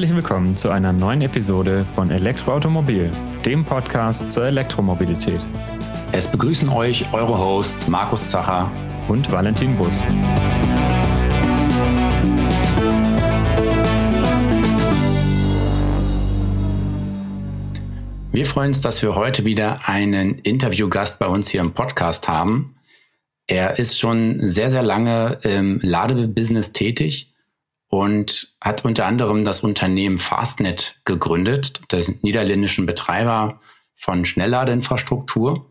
Herzlich willkommen zu einer neuen Episode von Elektroautomobil, dem Podcast zur Elektromobilität. Es begrüßen euch eure Hosts Markus Zacher und Valentin Bus. Wir freuen uns, dass wir heute wieder einen Interviewgast bei uns hier im Podcast haben. Er ist schon sehr, sehr lange im Ladebusiness tätig und hat unter anderem das Unternehmen Fastnet gegründet, des niederländischen Betreiber von Schnellladeinfrastruktur.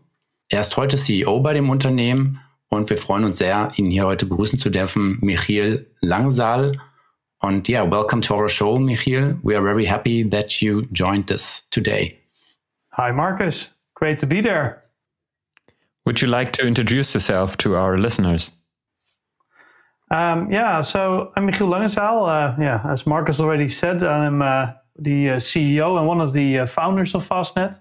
Er ist heute CEO bei dem Unternehmen und wir freuen uns sehr, ihn hier heute begrüßen zu dürfen, Michiel Langsaal. Und yeah, welcome to our show, Michiel. We are very happy that you joined us today. Hi, Marcus. Great to be there. Would you like to introduce yourself to our listeners? Um, yeah, so I'm Michiel Langezaal. Uh, yeah, as Markus already said, I'm uh, the uh, CEO and one of the uh, founders of Fastned.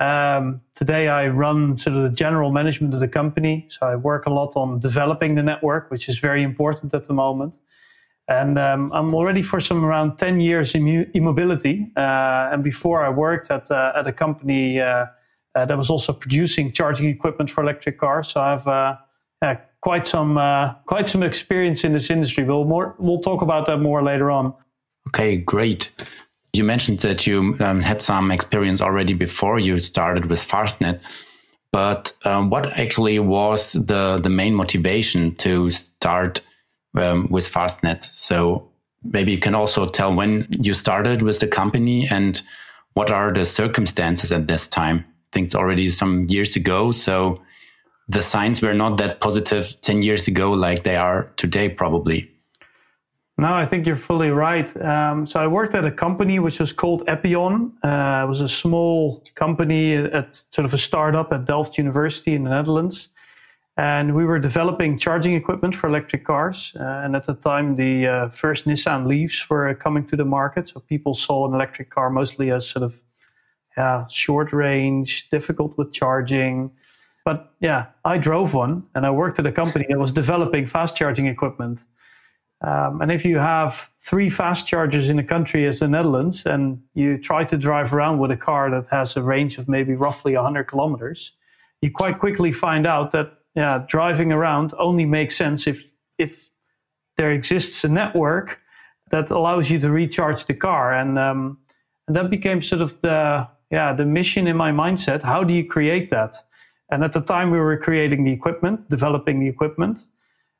Um, today, I run sort of the general management of the company. So I work a lot on developing the network, which is very important at the moment. And um, I'm already for some around 10 years in e-mobility. Uh, and before I worked at, uh, at a company that was also producing charging equipment for electric cars. So I've quite some uh, quite some experience in this industry. We'll more we'll talk about that more later on. Okay, great. You mentioned that you um, had some experience already before you started with Fastned, but um, what actually was the the main motivation to start um, with Fastned? So maybe you can also tell when you started with the company and what are the circumstances at this time. I think it's already some years ago, so the signs were not that positive 10 years ago like they are today, probably. No, I think you're fully right. Um, so I worked at a company which was called Epyon. Uh, it was a small company at sort of a startup at Delft University in the Netherlands. And we were developing charging equipment for electric cars. Uh, and at the time, the uh, first Nissan Leafs were coming to the market. So people saw an electric car mostly as sort of yeah, short range, difficult with charging, but yeah, I drove one and I worked at a company that was developing fast charging equipment. Um, and if you have three fast chargers in a country as the Netherlands and you try to drive around with a car that has a range of maybe roughly 100 kilometers, you quite quickly find out that yeah, driving around only makes sense if, if there exists a network that allows you to recharge the car. And, um, and that became sort of the, yeah, the mission in my mindset. How do you create that? And at the time, we were creating the equipment, developing the equipment.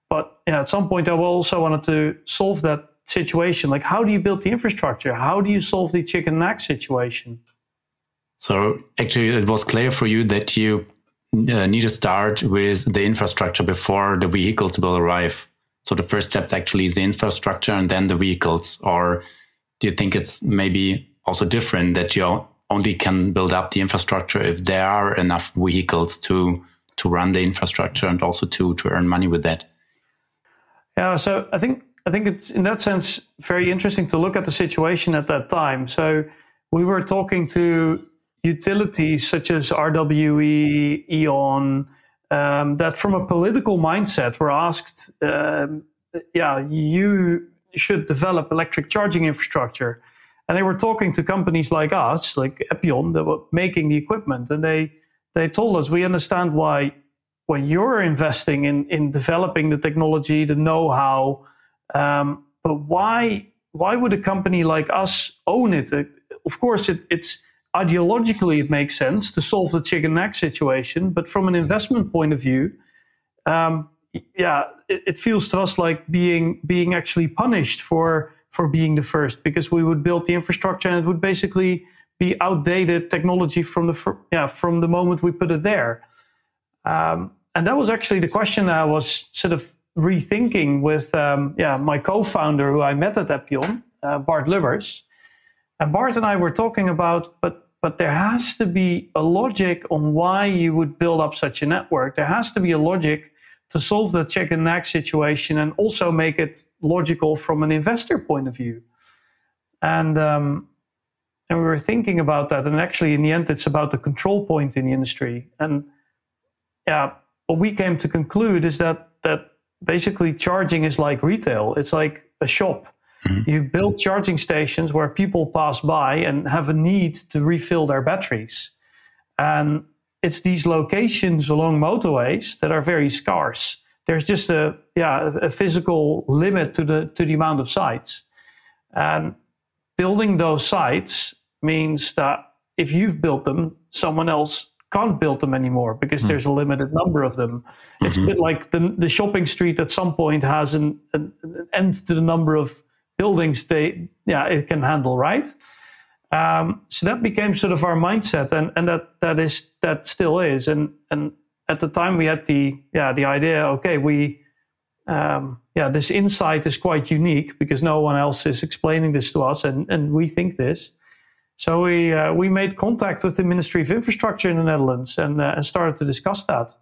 But you know, at some point, I also wanted to solve that situation. Like, how do you build the infrastructure? How do you solve the chicken and egg situation? So, actually, it was clear for you that you uh, need to start with the infrastructure before the vehicles will arrive. So, the first step actually is the infrastructure and then the vehicles. Or do you think it's maybe also different that you only can build up the infrastructure if there are enough vehicles to to run the infrastructure and also to to earn money with that. Yeah, so I think I think it's in that sense very interesting to look at the situation at that time. So we were talking to utilities such as RWE, E.ON, um, that from a political mindset were asked, um, yeah, you should develop electric charging infrastructure. And they were talking to companies like us, like Epyon, that were making the equipment, and they they told us we understand why when you're investing in in developing the technology, the know-how, um, but why why would a company like us own it? Uh, of course, it, it's ideologically it makes sense to solve the chicken egg situation, but from an investment point of view, um, yeah, it, it, feels to us like being being actually punished for for being the first because we would build the infrastructure and it would basically be outdated technology from the yeah from the moment we put it there. Um, and that was actually the question I was sort of rethinking with um, yeah my co-founder who I met at Epyon, uh, Bart Lubbers. And Bart and I were talking about, but but there has to be a logic on why you would build up such a network. There has to be a logic to solve the check and egg situation and also make it logical from an investor point of view. And um, and we were thinking about that, and actually, in the end, it's about the control point in the industry. And yeah, what we came to conclude is that that basically charging is like retail. It's like a shop. Mm-hmm. You build charging stations where people pass by and have a need to refill their batteries. And it's these locations along motorways that are very scarce. There's just a yeah a physical limit to the to the amount of sites, and building those sites means that if you've built them, someone else can't build them anymore because mm. there's a limited number of them. Mm-hmm. It's a bit like the, the shopping street at some point has an, an, an, end to the number of buildings they yeah it can handle, right? Um, so that became sort of our mindset, and, and that that is that still is. And and at the time we had the yeah the idea, okay, we um, yeah this insight is quite unique because no one else is explaining this to us, and and we think this. So we uh, we made contact with the Ministry of Infrastructure in the Netherlands and uh, and started to discuss that.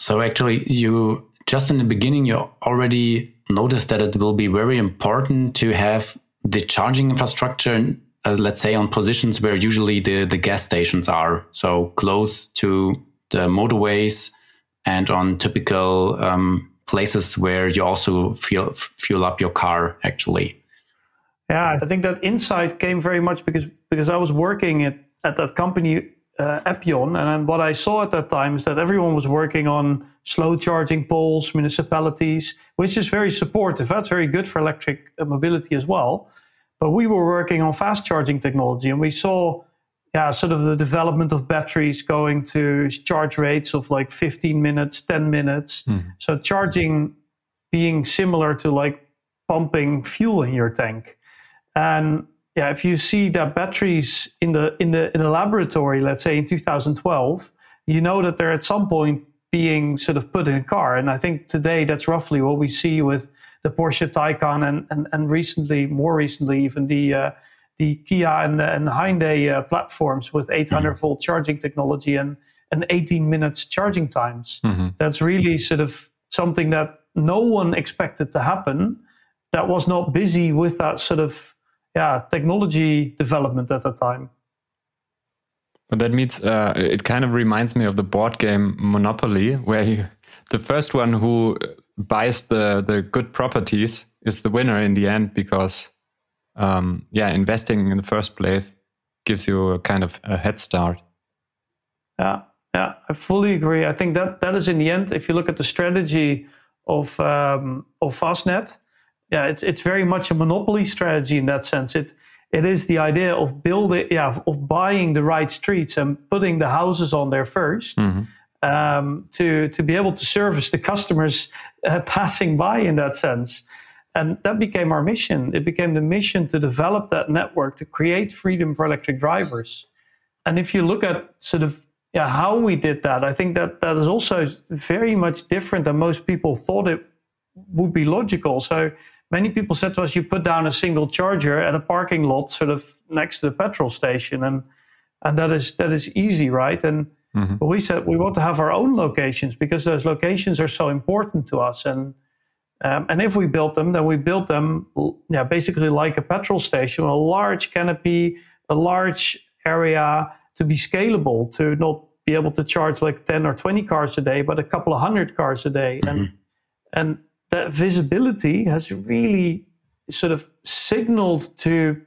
So actually, you just in the beginning you already noticed that it will be very important to have the charging infrastructure, uh, let's say, on positions where usually the the gas stations are, so close to the motorways and on typical um, places where you also fuel fuel up your car actually. Yeah, I think that insight came very much because because I was working at, at that company uh, Epyon, and what I saw at that time is that everyone was working on slow charging poles, municipalities, which is very supportive. That's very good for electric uh, mobility as well. But we were working on fast charging technology, and we saw, yeah, sort of the development of batteries going to charge rates of like 15 minutes, 10 minutes. Mm. So charging being similar to like pumping fuel in your tank. And yeah, if you see that batteries in the in the in the laboratory, let's say in 2012, you know that they're at some point being sort of put in a car. And I think today that's roughly what we see with the Porsche Taycan and and, and recently, more recently, even the uh, the Kia and, and Hyundai uh, platforms with 800 mm-hmm. volt charging technology and and 18 minutes charging times. Mm-hmm. That's really sort of something that no one expected to happen. That was not busy with that sort of yeah technology development at that time. But that means uh, it kind of reminds me of the board game Monopoly, where you, the first one who buys the the good properties is the winner in the end because um, yeah, investing in the first place gives you a kind of a head start. Yeah, yeah, I fully agree. I think that that is in the end, if you look at the strategy of um, of Fastned, yeah, it's it's very much a monopoly strategy in that sense. It it is the idea of building, yeah, of buying the right streets and putting the houses on there 1st mm-hmm. Um, to to be able to service the customers uh, passing by in that sense. And that became our mission. It became the mission to develop that network to create freedom for electric drivers. And if you look at sort of yeah how we did that, I think that that is also very much different than most people thought it would be logical. So many people said to us, you put down a single charger at a parking lot sort of next to the petrol station. And, and that is, that is easy, right? And mm-hmm. but we said we want to have our own locations because those locations are so important to us. And, um, and if we built them, then we built them yeah, basically like a petrol station, a large canopy, a large area to be scalable, to not be able to charge like 10 or 20 cars a day, but a couple of hundred cars a day. Mm-hmm. And, and that visibility has really sort of signaled to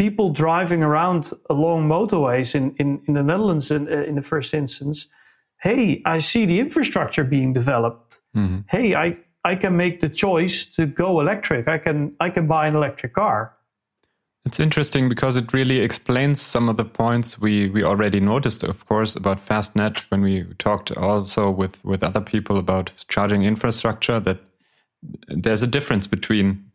people driving around along motorways in, in, in the Netherlands in, in the first instance, hey, I see the infrastructure being developed. Mm-hmm. Hey, I, I can make the choice to go electric. I can I can buy an electric car. It's interesting because it really explains some of the points we, we already noticed, of course, about Fastned when we talked also with, with other people about charging infrastructure that there's a difference between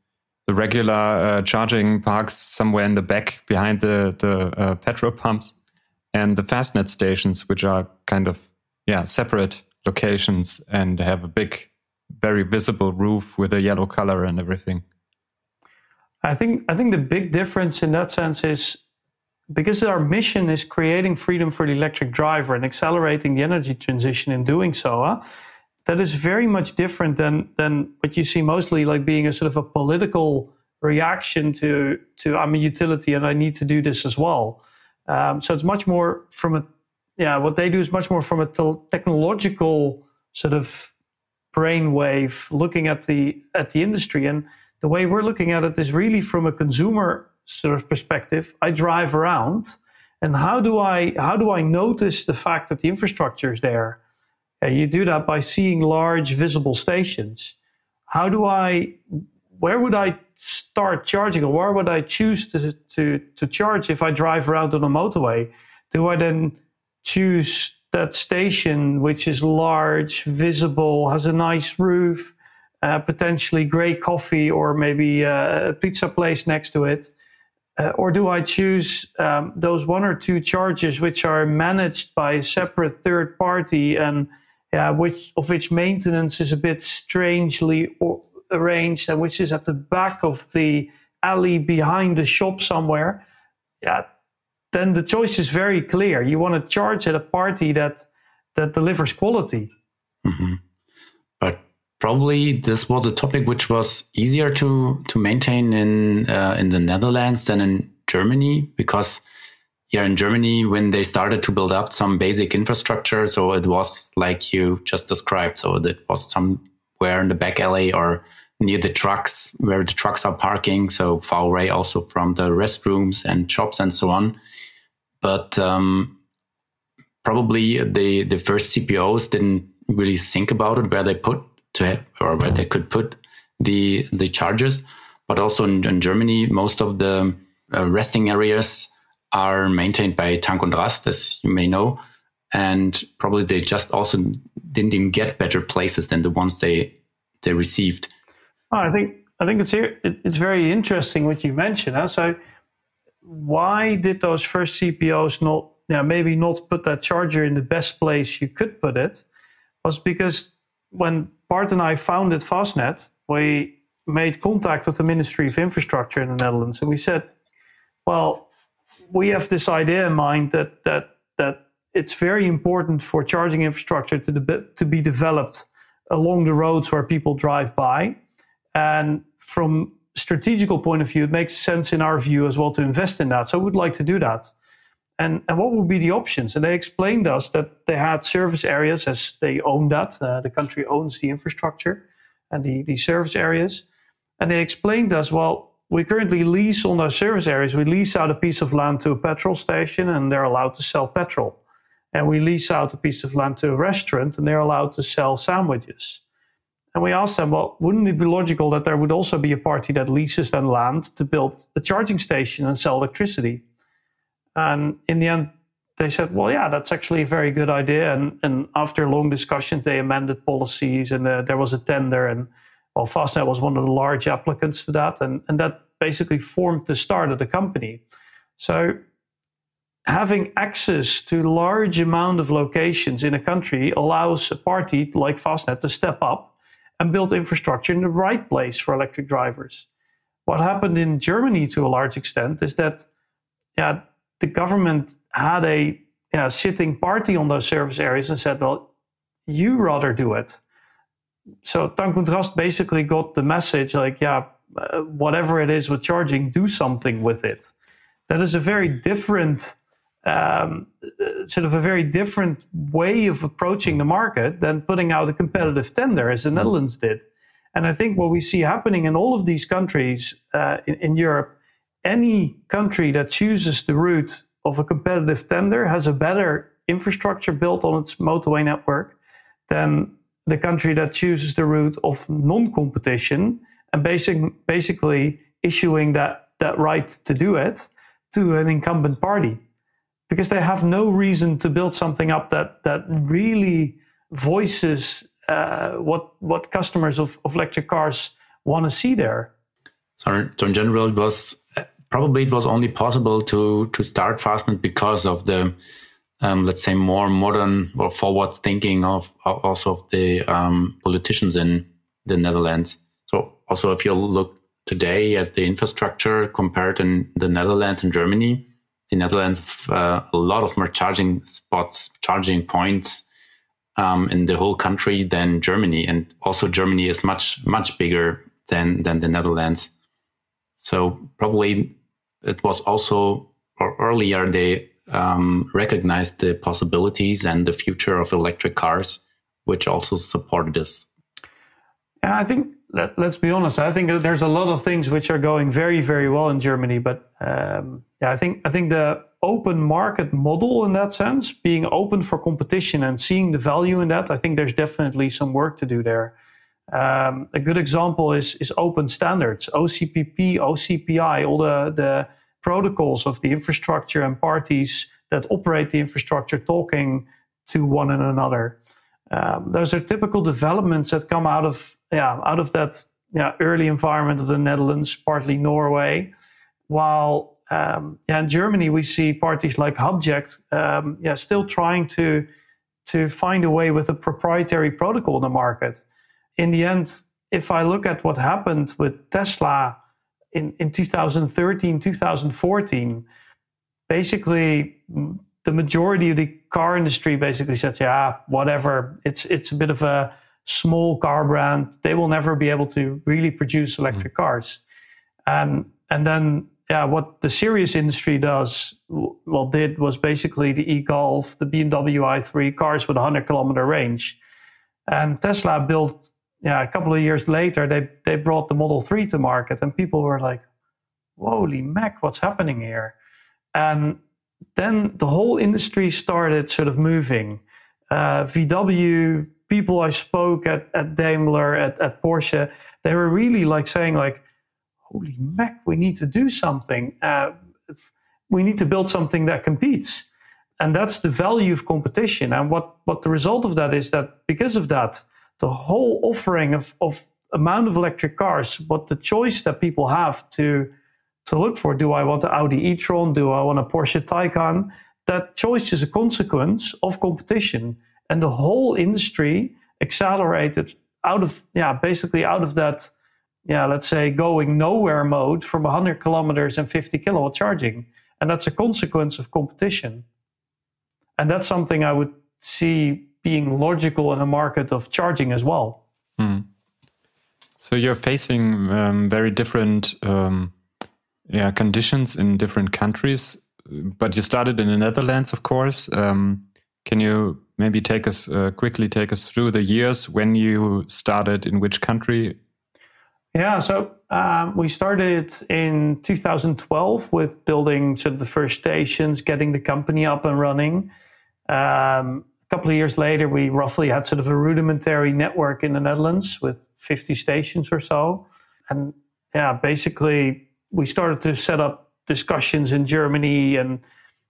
the regular uh, charging parks somewhere in the back behind the the uh, petrol pumps and the Fastned stations which are kind of yeah separate locations and have a big very visible roof with a yellow color and everything i think i think the big difference in that sense is because our mission is creating freedom for the electric driver and accelerating the energy transition in doing so? That is very much different than than what you see mostly like being a sort of a political reaction to to I'm a utility and I need to do this as well. Um, so it's much more from a yeah what they do is much more from a te- technological sort of brainwave looking at the at the industry and the way we're looking at it is really from a consumer sort of perspective. I drive around, and how do I how do I notice the fact that the infrastructure is there? You do that by seeing large visible stations. How do I? Where would I start charging, or where would I choose to to to charge if I drive around on a motorway? Do I then choose that station which is large, visible, has a nice roof, uh, potentially great coffee, or maybe a pizza place next to it? Uh, or do I choose um, those one or two charges which are managed by a separate third party and yeah, which of which maintenance is a bit strangely arranged and which is at the back of the alley behind the shop somewhere? Yeah, then the choice is very clear. You want to charge at a party that that delivers quality. Mm-hmm. But probably this was a topic which was easier to to maintain in uh, in the Netherlands than in Germany because here in Germany when they started to build up some basic infrastructure, so it was like you just described. So it was somewhere in the back alley or near the trucks where the trucks are parking, so far away also from the restrooms and shops and so on. But um, probably the the first CPOs didn't really think about it where they put to have, or where they could put the the charges. But also in, in Germany, most of the uh, resting areas are maintained by Tank und Rast, as you may know, and probably they just also didn't even get better places than the ones they they received. Oh, I think I think it's. It's very interesting what you mentioned. Huh? So, why did those first CPOs not, yeah, maybe not put that charger in the best place you could put it? Was because when Bart and I founded Fastned, we made contact with the Ministry of Infrastructure in the Netherlands, and we said, "Well, we have this idea in mind that that that it's very important for charging infrastructure to, de- to be developed along the roads where people drive by, and from a strategical point of view, it makes sense in our view as well to invest in that. So we would like to do that." And, and what would be the options? And they explained us that they had service areas as they own that. Uh, the country owns the infrastructure and the, the service areas. And they explained us, well, we currently lease on those service areas. We lease out a piece of land to a petrol station and they're allowed to sell petrol. And we lease out a piece of land to a restaurant and they're allowed to sell sandwiches. And we asked them, well, wouldn't it be logical that there would also be a party that leases that land to build a charging station and sell electricity? And in the end, they said, well, yeah, that's actually a very good idea. And, and after long discussions, they amended policies and uh, there was a tender. And well, Fastned was one of the large applicants to that. And, and that basically formed the start of the company. So having access to large amount of locations in a country allows a party like Fastned to step up and build infrastructure in the right place for electric drivers. What happened in Germany to a large extent is that yeah, the government had a yeah, sitting party on those service areas and said, well, you rather do it. So Tank basically got the message like, yeah, uh, whatever it is with charging, do something with it. That is a very different, um, uh, sort of a very different way of approaching the market than putting out a competitive tender as the. Netherlands did. And I think what we see happening in all of these countries uh, in, in Europe, any country that chooses the route of a competitive tender has a better infrastructure built on its motorway network than the country that chooses the route of non-competition and basic, basically issuing that, that right to do it to an incumbent party because they have no reason to build something up that, that really voices uh, what, what customers of, of electric cars want to see there. So, so in general, it was probably it was only possible to to start Fastned because of the um, let's say more modern or forward thinking of also of the um, politicians in the Netherlands. So also, if you look today at the infrastructure compared in the Netherlands and Germany, the Netherlands uh, a lot of more charging spots, charging points um, in the whole country than Germany, and also Germany is much much bigger than than the Netherlands. So probably it was also or earlier they um, recognized the possibilities and the future of electric cars, which also supported this Yeah, I think let, us be honest. I think there's a lot of things which are going very, very well in Germany. But um, yeah, I think I think the open market model in that sense, being open for competition and seeing the value in that, I think there's definitely some work to do there. Um, a good example is is open standards, OCPP, OCPI, all the the protocols of the infrastructure and parties that operate the infrastructure talking to one another. Um, those are typical developments that come out of yeah out of that yeah, early environment of the Netherlands, partly Norway. While um, yeah, in Germany we see parties like Hubject um, yeah still trying to to find a way with a proprietary protocol in the market. In the end, if I look at what happened with Tesla in, in 2013, 2014, basically the majority of the car industry basically said, yeah, whatever. It's it's a bit of a small car brand. They will never be able to really produce electric mm. cars. And and then yeah, what the serious industry does, well, did was basically the e-Golf, the BMW i3 cars with a 100 kilometer range. And Tesla built, yeah, a couple of years later, they, they brought the Model 3 to market and people were like, holy mac, what's happening here? And then the whole industry started sort of moving. Uh, VW people I spoke at, at Daimler, at, at Porsche, they were really like saying like, holy mac, we need to do something. Uh, we need to build something that competes. And that's the value of competition. And what, what the result of that is that because of that, the whole offering of, of amount of electric cars, what the choice that people have to to look for. Do I want an Audi e-tron? Do I want a Porsche Taycan? That choice is a consequence of competition, and the whole industry accelerated out of yeah basically out of that yeah let's say going nowhere mode from 100 kilometers and 50 kilowatt charging, and that's a consequence of competition, and that's something I would see being logical in a market of charging as well. Mm. So you're facing um, very different um, yeah conditions in different countries. But you started in the Netherlands, of course. Um, can you maybe take us uh, quickly take us through the years when you started in which country? Yeah, so um, we started in 2012 with building sort of the first stations, getting the company up and running. Um, a couple of years later, we roughly had sort of a rudimentary network in the Netherlands with 50 stations or so. And yeah, basically we started to set up discussions in Germany, and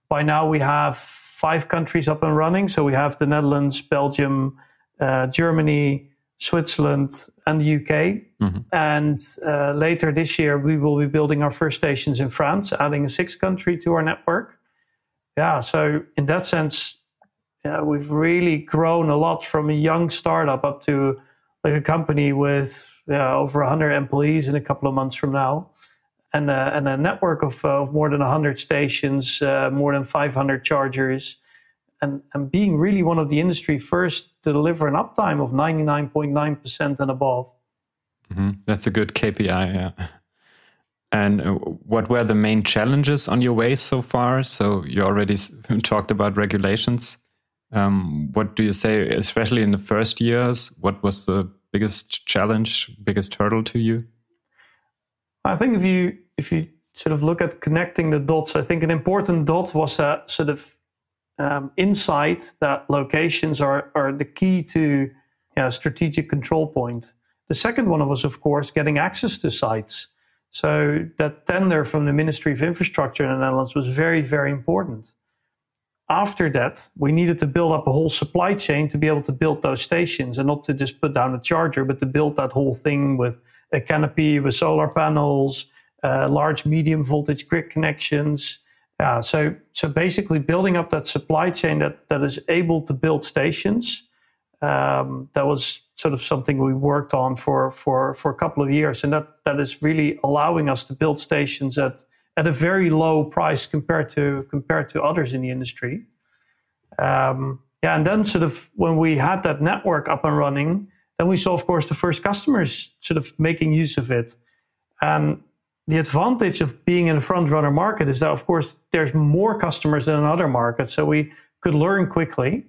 by now we have five countries up and running. So we have the Netherlands, Belgium, uh, Germany, Switzerland, and the UK. Mm-hmm. And uh, later this year, we will be building our first stations in France, adding a sixth country to our network. Yeah, so in that sense, yeah, we've really grown a lot from a young startup up to like a company with yeah, over 100 employees in a couple of months from now and a, and a network of, uh, of more than 100 stations, uh, more than 500 chargers, and, and being really one of the industry first to deliver an uptime of 99.9% and above. Mm-hmm. That's a good KPI, yeah. And what were the main challenges on your way so far? So you already talked about regulations. Um, what do you say, especially in the first years? What was the biggest challenge, biggest hurdle to you? I think if you if you sort of look at connecting the dots, I think an important dot was a sort of um, insight that locations are are the key to strategic control point. The second one was, of course, getting access to sites. So that tender from the Ministry of Infrastructure in the Netherlands was very, very important. After that, we needed to build up a whole supply chain to be able to build those stations and not to just put down a charger, but to build that whole thing with a canopy with solar panels, uh, large medium voltage grid connections. Yeah, so so basically building up that supply chain that that is able to build stations. Um, that was sort of something we worked on for for for a couple of years, and that that is really allowing us to build stations at at a very low price compared to compared to others in the industry. Um, yeah, and then sort of when we had that network up and running, then we saw, of course, the first customers sort of making use of it. And the advantage of being in a front runner market is that, of course, there's more customers than in other markets. So we could learn quickly.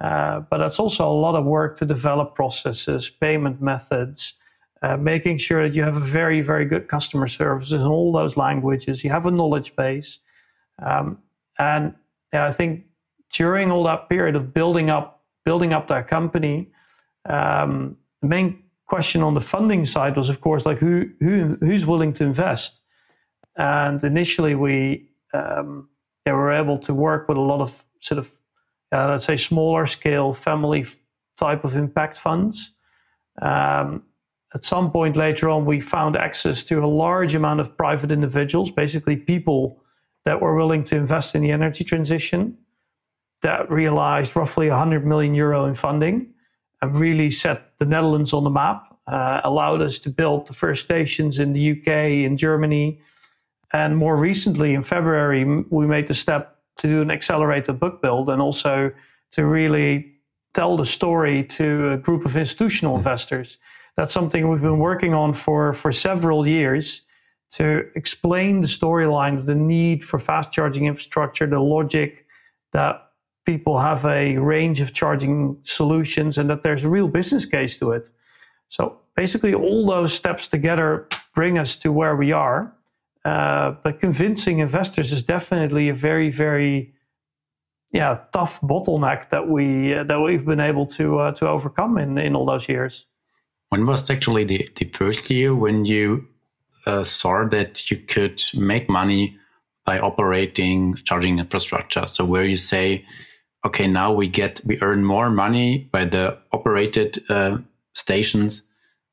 Uh, but that's also a lot of work to develop processes, payment methods, uh, making sure that you have a very, very good customer service in all those languages. You have a knowledge base. Um, and yeah, I think during all that period of building up, building up that company, um, the main question on the funding side was, of course, like who, who who's willing to invest. And initially, we um, were able to work with a lot of sort of, uh, let's say, smaller scale family type of impact funds. Um, at some point later on, we found access to a large amount of private individuals, basically people that were willing to invest in the energy transition, that realized roughly 100 million euro in funding and really set the Netherlands on the map, uh, allowed us to build the first stations in the UK, in Germany. And more recently, in February, we made the step to do an accelerated book build and also to really tell the story to a group of institutional mm-hmm. investors. That's something we've been working on for, for several years to explain the storyline of the need for fast charging infrastructure, the logic that people have a range of charging solutions and that there's a real business case to it. So basically, all those steps together bring us to where we are. Uh, but convincing investors is definitely a very, very yeah tough bottleneck that we uh, that we've been able to uh, to overcome in in all those years. When was actually the, the first year when you uh, saw that you could make money by operating charging infrastructure? So where you say, okay, now we get we earn more money by the operated uh, stations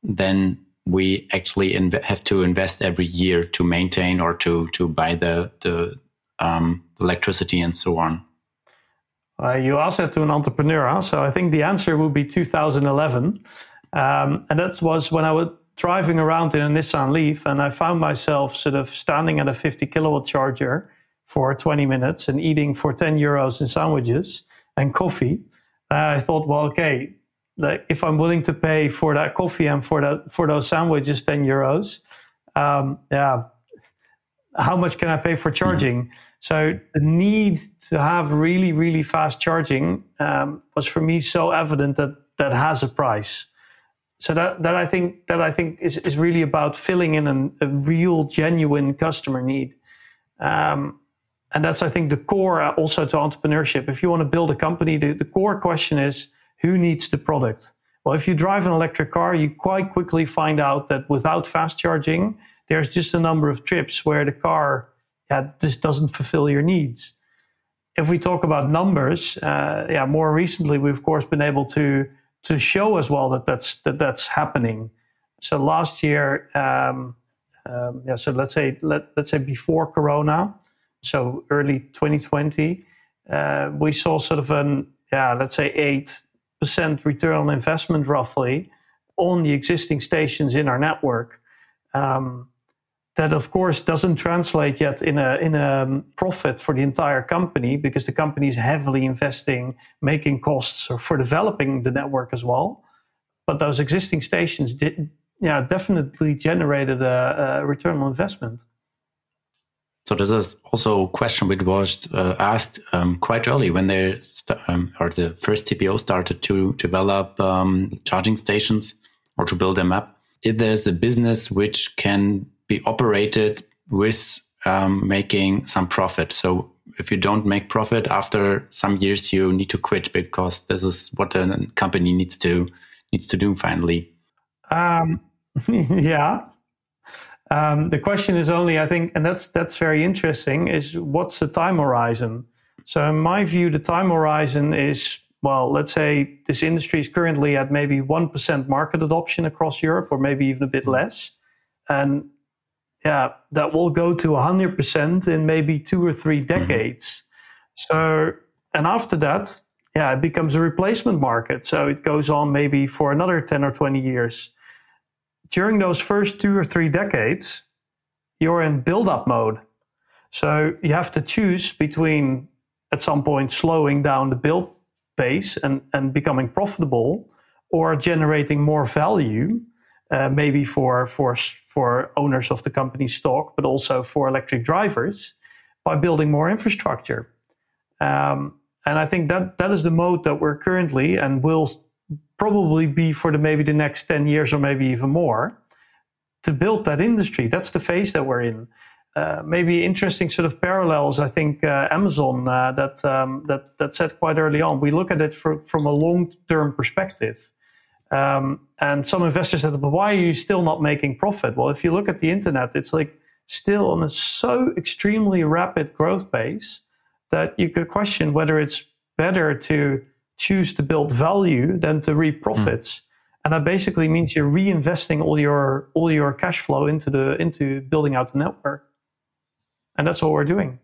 than we actually have to invest every year to maintain or to to buy the the um, electricity and so on. Uh, you asked that to an entrepreneur, huh? so I think the answer would be 2011. Um, and that was when I was driving around in a Nissan Leaf and I found myself sort of standing at a 50 kilowatt charger for 20 minutes and eating for 10 euros in sandwiches and coffee. Uh, I thought, well, okay, like if I'm willing to pay for that coffee and for that for those sandwiches 10 euros, um, yeah, how much can I pay for charging? Mm-hmm. So the need to have really, really fast charging um, was for me so evident that that has a price so that, that I think that I think is, is really about filling in an, a real genuine customer need. Um, and that's I think the core also to entrepreneurship. If you want to build a company, the, the core question is who needs the product? Well, if you drive an electric car, you quite quickly find out that without fast charging, there's just a number of trips where the car yeah, just doesn't fulfill your needs. If we talk about numbers, uh, yeah, more recently we've of course been able to to show as well that that's that that's happening. So last year, um, um, yeah. So let's say let let's say before Corona, so early 2020, uh, we saw sort of an yeah, let's say eight percent return on investment roughly on the existing stations in our network. Um, that of course doesn't translate yet in a in a profit for the entire company because the company is heavily investing making costs for developing the network as well but those existing stations did yeah definitely generated a, a return on investment so this is also a question which was uh, asked um, quite early when they um, or the first CPO started to develop um, charging stations or to build them up. If there's a business which can be operated with um, making some profit. So if you don't make profit after some years, you need to quit because this is what a company needs to needs to do finally. Um, yeah. Um, the question is only, I think, and that's that's very interesting. Is what's the time horizon? So in my view, the time horizon is well, let's say this industry is currently at maybe one percent market adoption across Europe, or maybe even a bit less, and yeah, that will go to 100% in maybe two or three mm-hmm. decades. Mm-hmm. So, and after that, yeah, it becomes a replacement market. So it goes on maybe for another 10 or 20 years. During those first two or three decades, you're in build up mode. So you have to choose between at some point slowing down the build pace and, and becoming profitable or generating more value uh, maybe for for for owners of the company stock, but also for electric drivers by building more infrastructure. Um, and I think that that is the mode that we're currently and will probably be for the maybe the next 10 years or maybe even more to build that industry. That's the phase that we're in. Uh, maybe interesting sort of parallels. I think uh, Amazon uh, that um, that that said quite early on. We look at it for, from a long term perspective, um, and some investors said, "But why are you still not making profit?" Well, if you look at the internet, it's like still on a so extremely rapid growth pace that you could question whether it's better to choose to build value than to reap hmm. profits. Mm. And that basically means you're reinvesting all your all your cash flow into the into building out the network and that's what we're doing.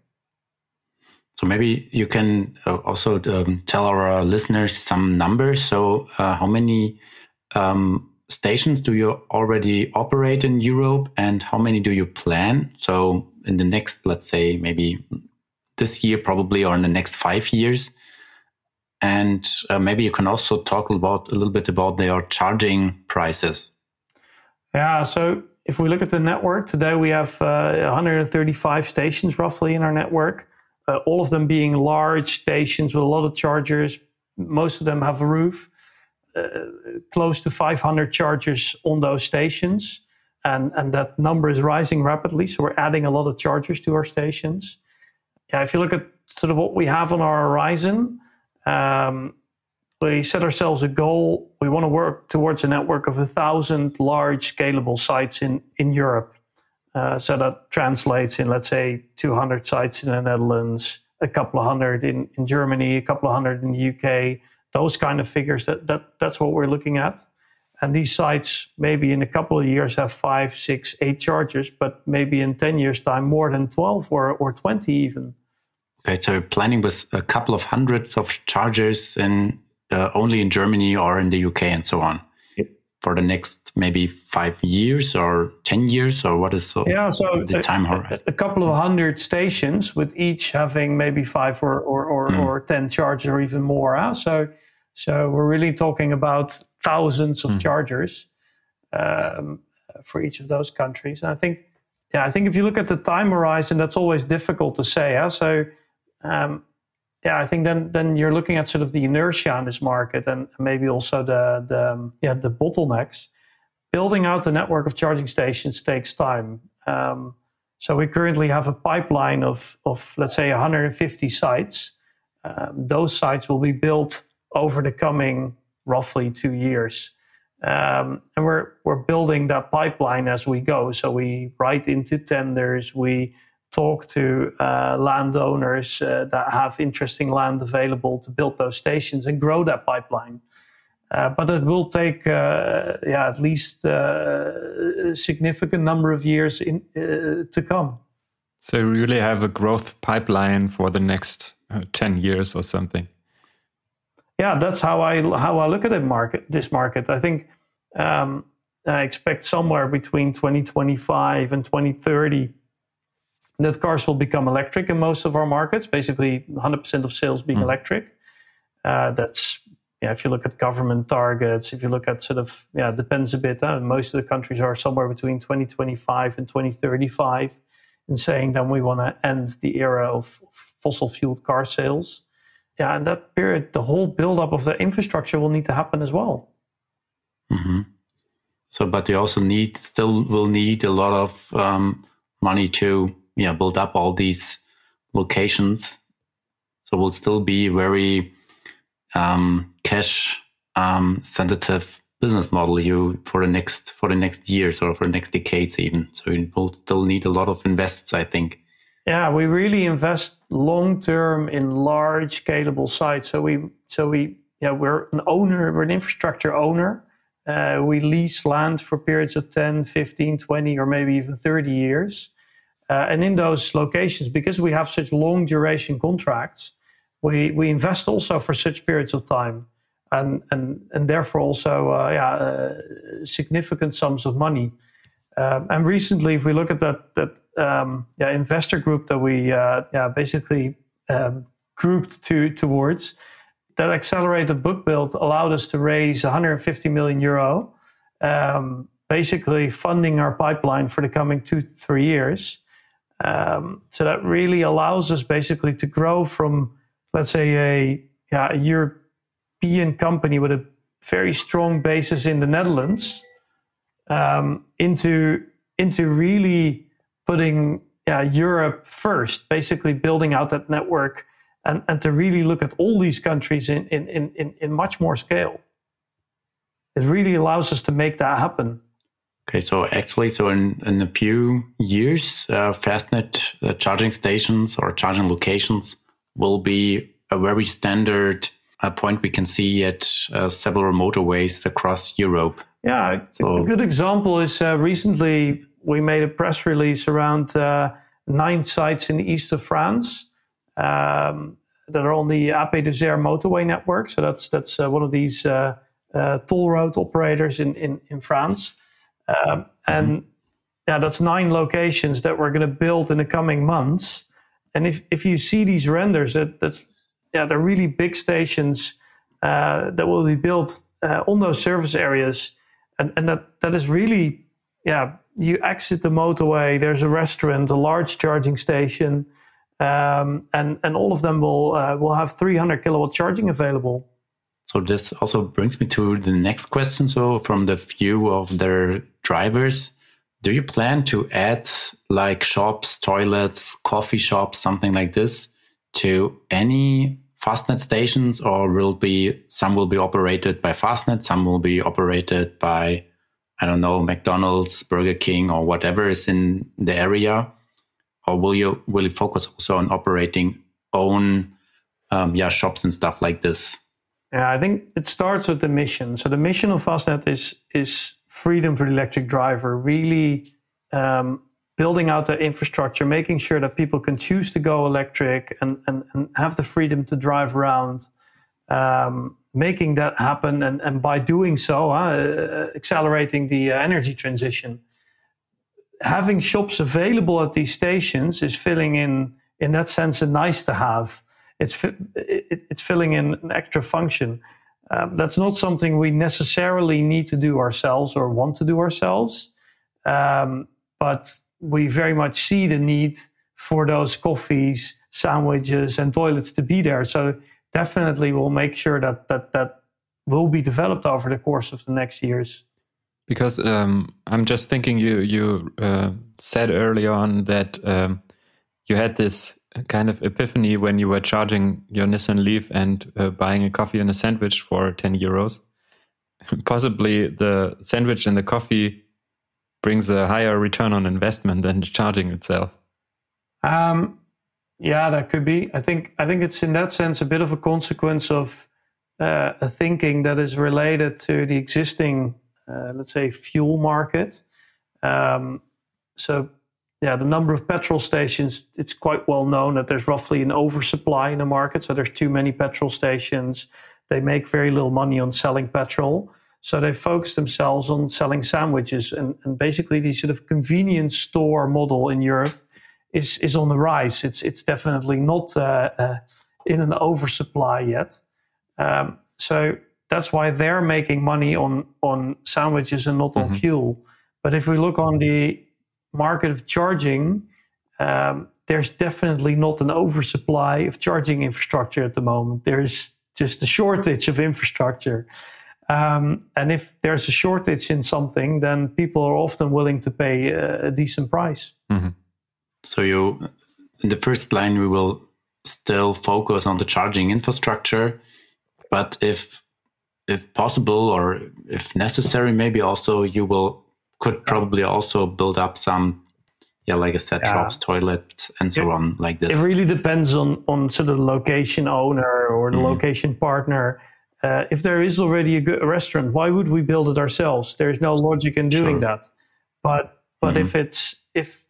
So maybe you can uh, also um, tell our listeners some numbers. So uh, how many um, stations do you already operate in Europe, and how many do you plan? So in the next, let's say, maybe this year, probably, or in the next five years. And uh, maybe you can also talk about a little bit about their charging prices. Yeah. So if we look at the network today, we have uh, 135 stations roughly in our network, uh, all of them being large stations with a lot of chargers. Most of them have a roof. Uh, close to 500 chargers on those stations, and and that number is rising rapidly. So we're adding a lot of chargers to our stations. Yeah, if you look at sort of what we have on our horizon, um, we set ourselves a goal. We want to work towards a network of a thousand large scalable sites in, in Europe. Uh, so that translates in, let's say, 200 sites in the Netherlands, a couple of hundred in, in Germany, a couple of hundred in the UK, those kind of figures. That, that That's what we're looking at. And these sites, maybe in a couple of years, have five, six, eight chargers, but maybe in 10 years' time, more than 12 or, or 20 even. Okay, so planning with a couple of hundreds of chargers in uh, only in Germany or in the UK and so on for the next maybe five years or 10 years or what is the, yeah, so the a, time horizon? A, couple of hundred stations with each having maybe five or, or, or, mm. or 10 chargers or even more. Huh? So, so we're really talking about thousands of mm. chargers um, for each of those countries. And I think, yeah, I think if you look at the time horizon, that's always difficult to say. Huh? So um, yeah, I think then then you're looking at sort of the inertia in this market and maybe also the the um, yeah the bottlenecks. Building out the network of charging stations takes time. Um, so we currently have a pipeline of of let's say 150 sites. Um, those sites will be built over the coming roughly two years, um, and we're we're building that pipeline as we go. So we write into tenders, we talk to uh, landowners uh, that have interesting land available to build those stations and grow that pipeline. Uh, but it will take, uh, yeah, at least uh, a significant number of years in, uh, to come. So you really have a growth pipeline for the next ten years or something. Yeah, that's how I how I look at it. Market this market. I think um, I expect somewhere between 2025 and 2030 that cars will become electric in most of our markets, basically 100% of sales being mm. electric. Uh, that's, yeah, if you look at government targets, if you look at sort of, yeah, it depends a bit. Uh, most of the countries are somewhere between 2025 and 2035 in saying that we want to end the era of fossil fueled car sales. Yeah, and that period, the whole buildup of the infrastructure will need to happen as well. Mm-hmm. So, but you also need, still will need a lot of um, money to yeah build up all these locations. So we'll still be very um, cash um, sensitive business model you for the next for the next years or for the next decades even. So you will still need a lot of invests i think. Yeah we really invest long term in large scalable sites. So we so we yeah we're an owner we're an infrastructure owner. Uh, we lease land for periods of 10 15 20 or maybe even 30 years uh, and in those locations, because we have such long duration contracts, we, we invest also for such periods of time and, and, and therefore also uh, yeah, uh, significant sums of money. Um, and recently, if we look at that, that um, yeah, investor group that we uh, yeah, basically um, grouped to, towards, that accelerated book build allowed us to raise 150 million euro, um, basically funding our pipeline for the coming two, three years. Um, so that really allows us basically to grow from, let's say, a, yeah, a European company with a very strong basis in the Netherlands um, into into really putting yeah, Europe first, basically building out that network and, and to really look at all these countries in, in, in, in much more scale. It really allows us to make that happen. Okay, so actually, so in, in a few years, uh, Fastned uh, charging stations or charging locations will be a very standard uh, point we can see at uh, several motorways across Europe. Yeah, so, a good example is uh, recently we made a press release around uh, nine sites in the east of France um, that are on the AP d'Isère motorway network. So that's that's uh, one of these uh, uh, toll road operators in in, in France, um, and mm-hmm. yeah, that's nine locations that we're going to build in the coming months. And if if you see these renders, that that's yeah, they're really big stations uh, that will be built uh, on those service areas, and and that that is really yeah you exit the motorway, there's a restaurant, a large charging station, um, and and all of them will uh, will have 300 kilowatt charging available. So this also brings me to the next question. So from the view of their drivers, do you plan to add like shops, toilets, coffee shops, something like this to any Fastned stations, or will be some will be operated by Fastned, some will be operated by I don't know, McDonald's, Burger King, or whatever is in the area? Or will you will you focus also on operating own um, yeah shops and stuff like this? Yeah, I think it starts with the mission. So the mission of Fastned is is freedom for the electric driver, really um, building out the infrastructure, making sure that people can choose to go electric and, and, and have the freedom to drive around. Um, making that happen and, and by doing so, uh, accelerating the uh, energy transition. Having shops available at these stations is filling in, in that sense, a nice to have. It's, it, it's filling in an extra function. Um, that's not something we necessarily need to do ourselves or want to do ourselves. Um, but we very much see the need for those coffees, sandwiches, and toilets to be there. So definitely we'll make sure that that that will be developed over the course of the next years. Because um, I'm just thinking, you you uh, said early on that um, you had this kind of epiphany when you were charging your Nissan Leaf and uh, buying a coffee and a sandwich for 10 euros. Possibly the sandwich and the coffee brings a higher return on investment than charging itself. Um, yeah, that could be. I think I think it's in that sense a bit of a consequence of uh, a thinking that is related to the existing, uh, let's say, fuel market. Um, so, yeah, the number of petrol stations. It's quite well known that there's roughly an oversupply in the market. So there's too many petrol stations. They make very little money on selling petrol. So they focus themselves on selling sandwiches and, and basically the sort of convenience store model in Europe is is on the rise. It's it's definitely not uh, uh, in an oversupply yet. Um, so that's why they're making money on on sandwiches and not mm-hmm. on fuel. But if we look on the market of charging, um, there's definitely not an oversupply of charging infrastructure at the moment. There's just a shortage of infrastructure. Um, and if there's a shortage in something, then people are often willing to pay a, a decent price. Mm-hmm. So you, in the first line, we will still focus on the charging infrastructure, but if if possible or if necessary, maybe also you will could probably also build up some yeah, like I said, yeah. shops, toilets, and so it, on, like this. It really depends on on sort of the location owner or the mm. location partner. Uh, if there is already a good restaurant, why would we build it ourselves? There is no logic in doing sure. that. But but mm-hmm. if it's if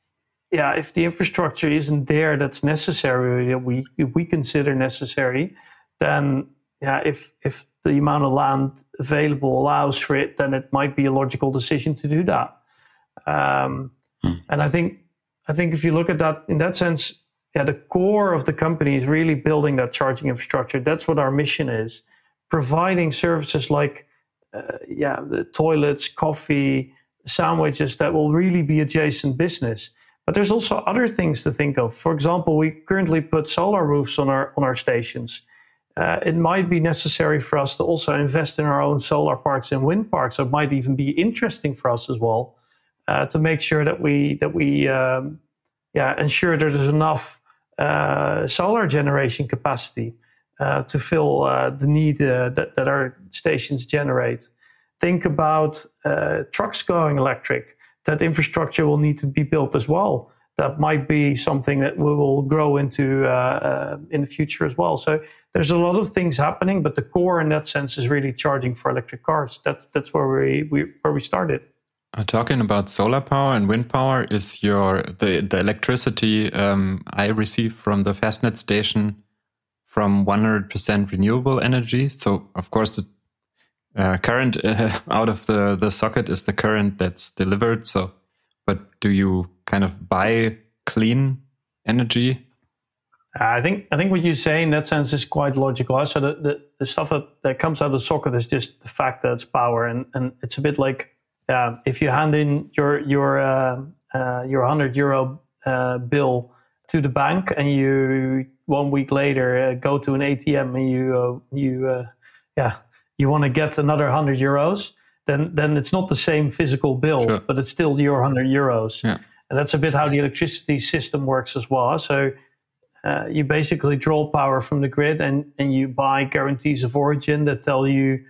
yeah, if the infrastructure isn't there that's necessary, that we we consider necessary, then yeah, if if the amount of land available allows for it, then it might be a logical decision to do that. Um, hmm. And I think I think if you look at that in that sense, yeah, the core of the company is really building that charging infrastructure. That's what our mission is, providing services like uh, yeah, the toilets, coffee, sandwiches that will really be adjacent business. But there's also other things to think of. For example, we currently put solar roofs on our on our stations. Uh, it might be necessary for us to also invest in our own solar parks and wind parks. It might even be interesting for us as well uh, to make sure that we that we um, yeah ensure there's enough uh, solar generation capacity uh, to fill uh, the need uh, that, that our stations generate. Think about trucks going electric. That infrastructure will need to be built as well that might be something that we will grow into uh, uh, in the future as well. So there's a lot of things happening, but the core in that sense is really charging for electric cars. That's that's where we, we where we started. Uh, talking about solar power and wind power, is your the the electricity um, I receive from the Fastned station from 100% renewable energy? So of course the uh, current uh, out of the the socket is the current that's delivered. So, but do you kind of buy clean energy? I think I think what you say in that sense is quite logical. So the, the, the stuff that, that comes out of the socket is just the fact that it's power, and, and it's a bit like uh, if you hand in your your uh, uh, your hundred euro uh, bill to the bank, and you one week later uh, go to an ATM and you uh, you yeah you want to get another hundred euros, then then it's not the same physical bill, sure. but it's still your hundred euros. Yeah. And that's a bit how the electricity system works as well. So uh, you basically draw power from the grid and, and you buy guarantees of origin that tell you,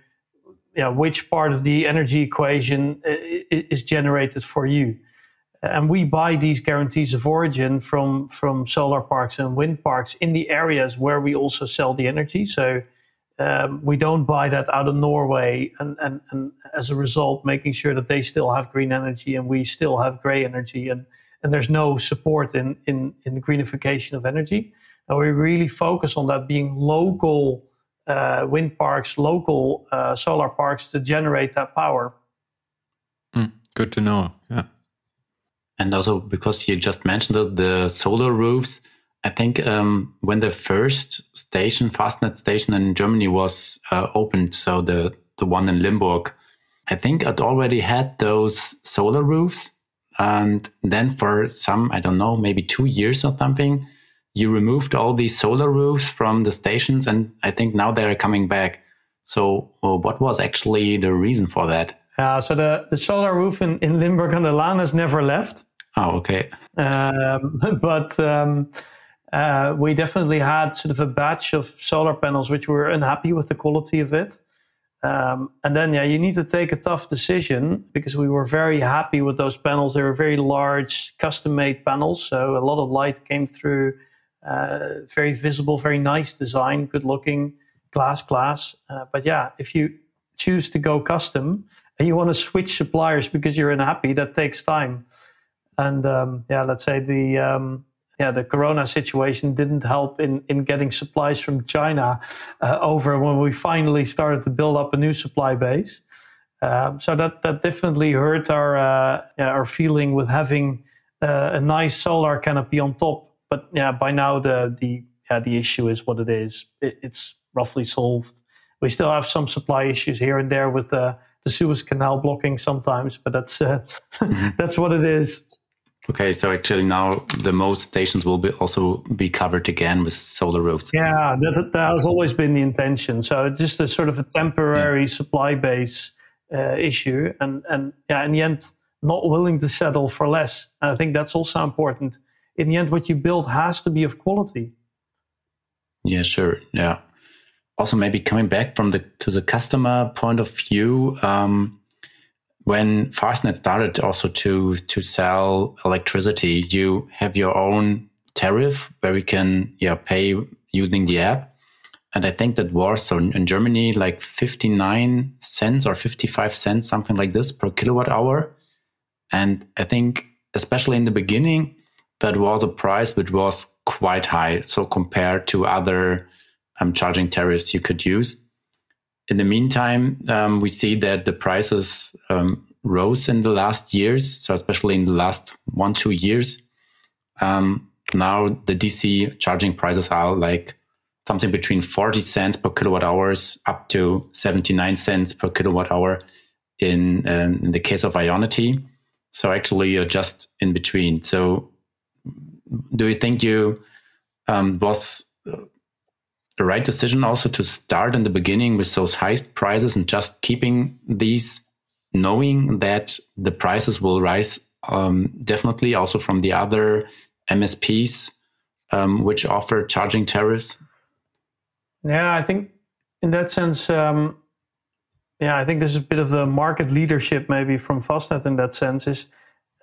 yeah, which part of the energy equation is generated for you. And we buy these guarantees of origin from, from solar parks and wind parks in the areas where we also sell the energy. So um, we don't buy that out of Norway, and, and, and as a result, making sure that they still have green energy and we still have gray energy, and, and there's no support in, in, in the greenification of energy. And we really focus on that being local uh, wind parks, local uh, solar parks to generate that power. Mm, good to know. Yeah. And also because you just mentioned the, the solar roofs, I think um, when the first station, Fastned station in Germany was uh, opened, so the the one in Limburg, I think it already had those solar roofs. And then for some, I don't know, maybe two years or something, you removed all these solar roofs from the stations, and I think now they're coming back. So, uh, what was actually the reason for that? Yeah, so the, the solar roof in, in Limburg an der Lahn has never left. Oh, okay. Um, but um, uh, we definitely had sort of a batch of solar panels which were unhappy with the quality of it. Um, and then, yeah, you need to take a tough decision because we were very happy with those panels. They were very large, custom made panels. So a lot of light came through, uh, very visible, very nice design, good looking, glass, glass. Uh, but yeah, if you choose to go custom and you want to switch suppliers because you're unhappy, that takes time. And um, yeah, let's say the, um, yeah, the Corona situation didn't help in, in getting supplies from China uh, over when we finally started to build up a new supply base. Um, so that that definitely hurt our uh, yeah, our feeling with having uh, a nice solar canopy on top. But yeah, by now the the yeah, the issue is what it is. It, it's roughly solved. We still have some supply issues here and there with the the Suez Canal blocking sometimes, but that's uh, that's what it is. Okay, so actually now the most stations will be also be covered again with solar roofs. Yeah, that, that has always been the intention. So just a sort of a temporary yeah. supply base uh, issue, and and yeah, in the end, not willing to settle for less. And I think that's also important. In the end, what you build has to be of quality. Yeah, sure. Yeah. Also, maybe coming back from the to the customer point of view. Um, when Fastned started also to to sell electricity, you have your own tariff where you can yeah pay using the app. And I think that was so in Germany like 59 cents or 55 cents, something like this per kilowatt hour. And I think especially in the beginning, that was a price which was quite high. So compared to other um, charging tariffs you could use. In the meantime, um, we see that the prices um, rose in the last years, so especially in the last one, two years. Um, now the DC charging prices are like something between 40 cents per kilowatt hours up to 79 cents per kilowatt hour in, um, in the case of Ionity. So actually you're just in between. So do you think you um, was the right decision also to start in the beginning with those high prices and just keeping these, knowing that the prices will rise um, definitely also from the other MSPs um, which offer charging tariffs? Yeah, I think in that sense, um, yeah, I think there's a bit of the market leadership maybe from Fastned in that sense. Is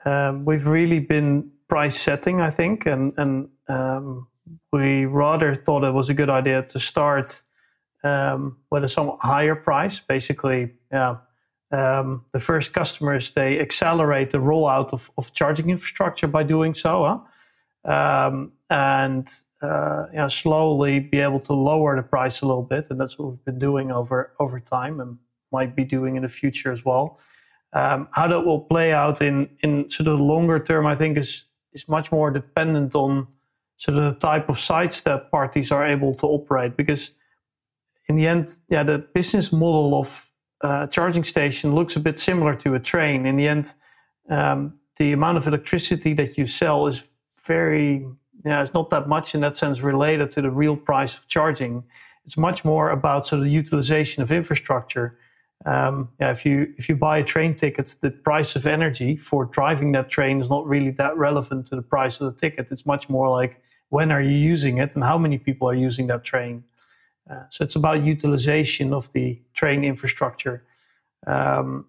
um, we've really been price setting, I think, and and um, we rather thought it was a good idea to start um, with a somewhat higher price. Basically, yeah, um, the first customers they accelerate the rollout of, of charging infrastructure by doing so. Huh? Um, and uh, slowly be able to lower the price a little bit, and that's what we've been doing over over time, and might be doing in the future as well. Um, how that will play out in in sort of longer term, I think is is much more dependent on of the type of sites that parties are able to operate, because in the end, yeah, the business model of uh, charging station looks a bit similar to a train. In the end, um, the amount of electricity that you sell is very yeah, it's not that much in that sense related to the real price of charging. It's much more about sort of the utilization of infrastructure. Um, yeah, if you if you buy a train ticket, the price of energy for driving that train is not really that relevant to the price of the ticket. It's much more like when are you using it and how many people are using that train. Uh, so it's about utilization of the train infrastructure. Um,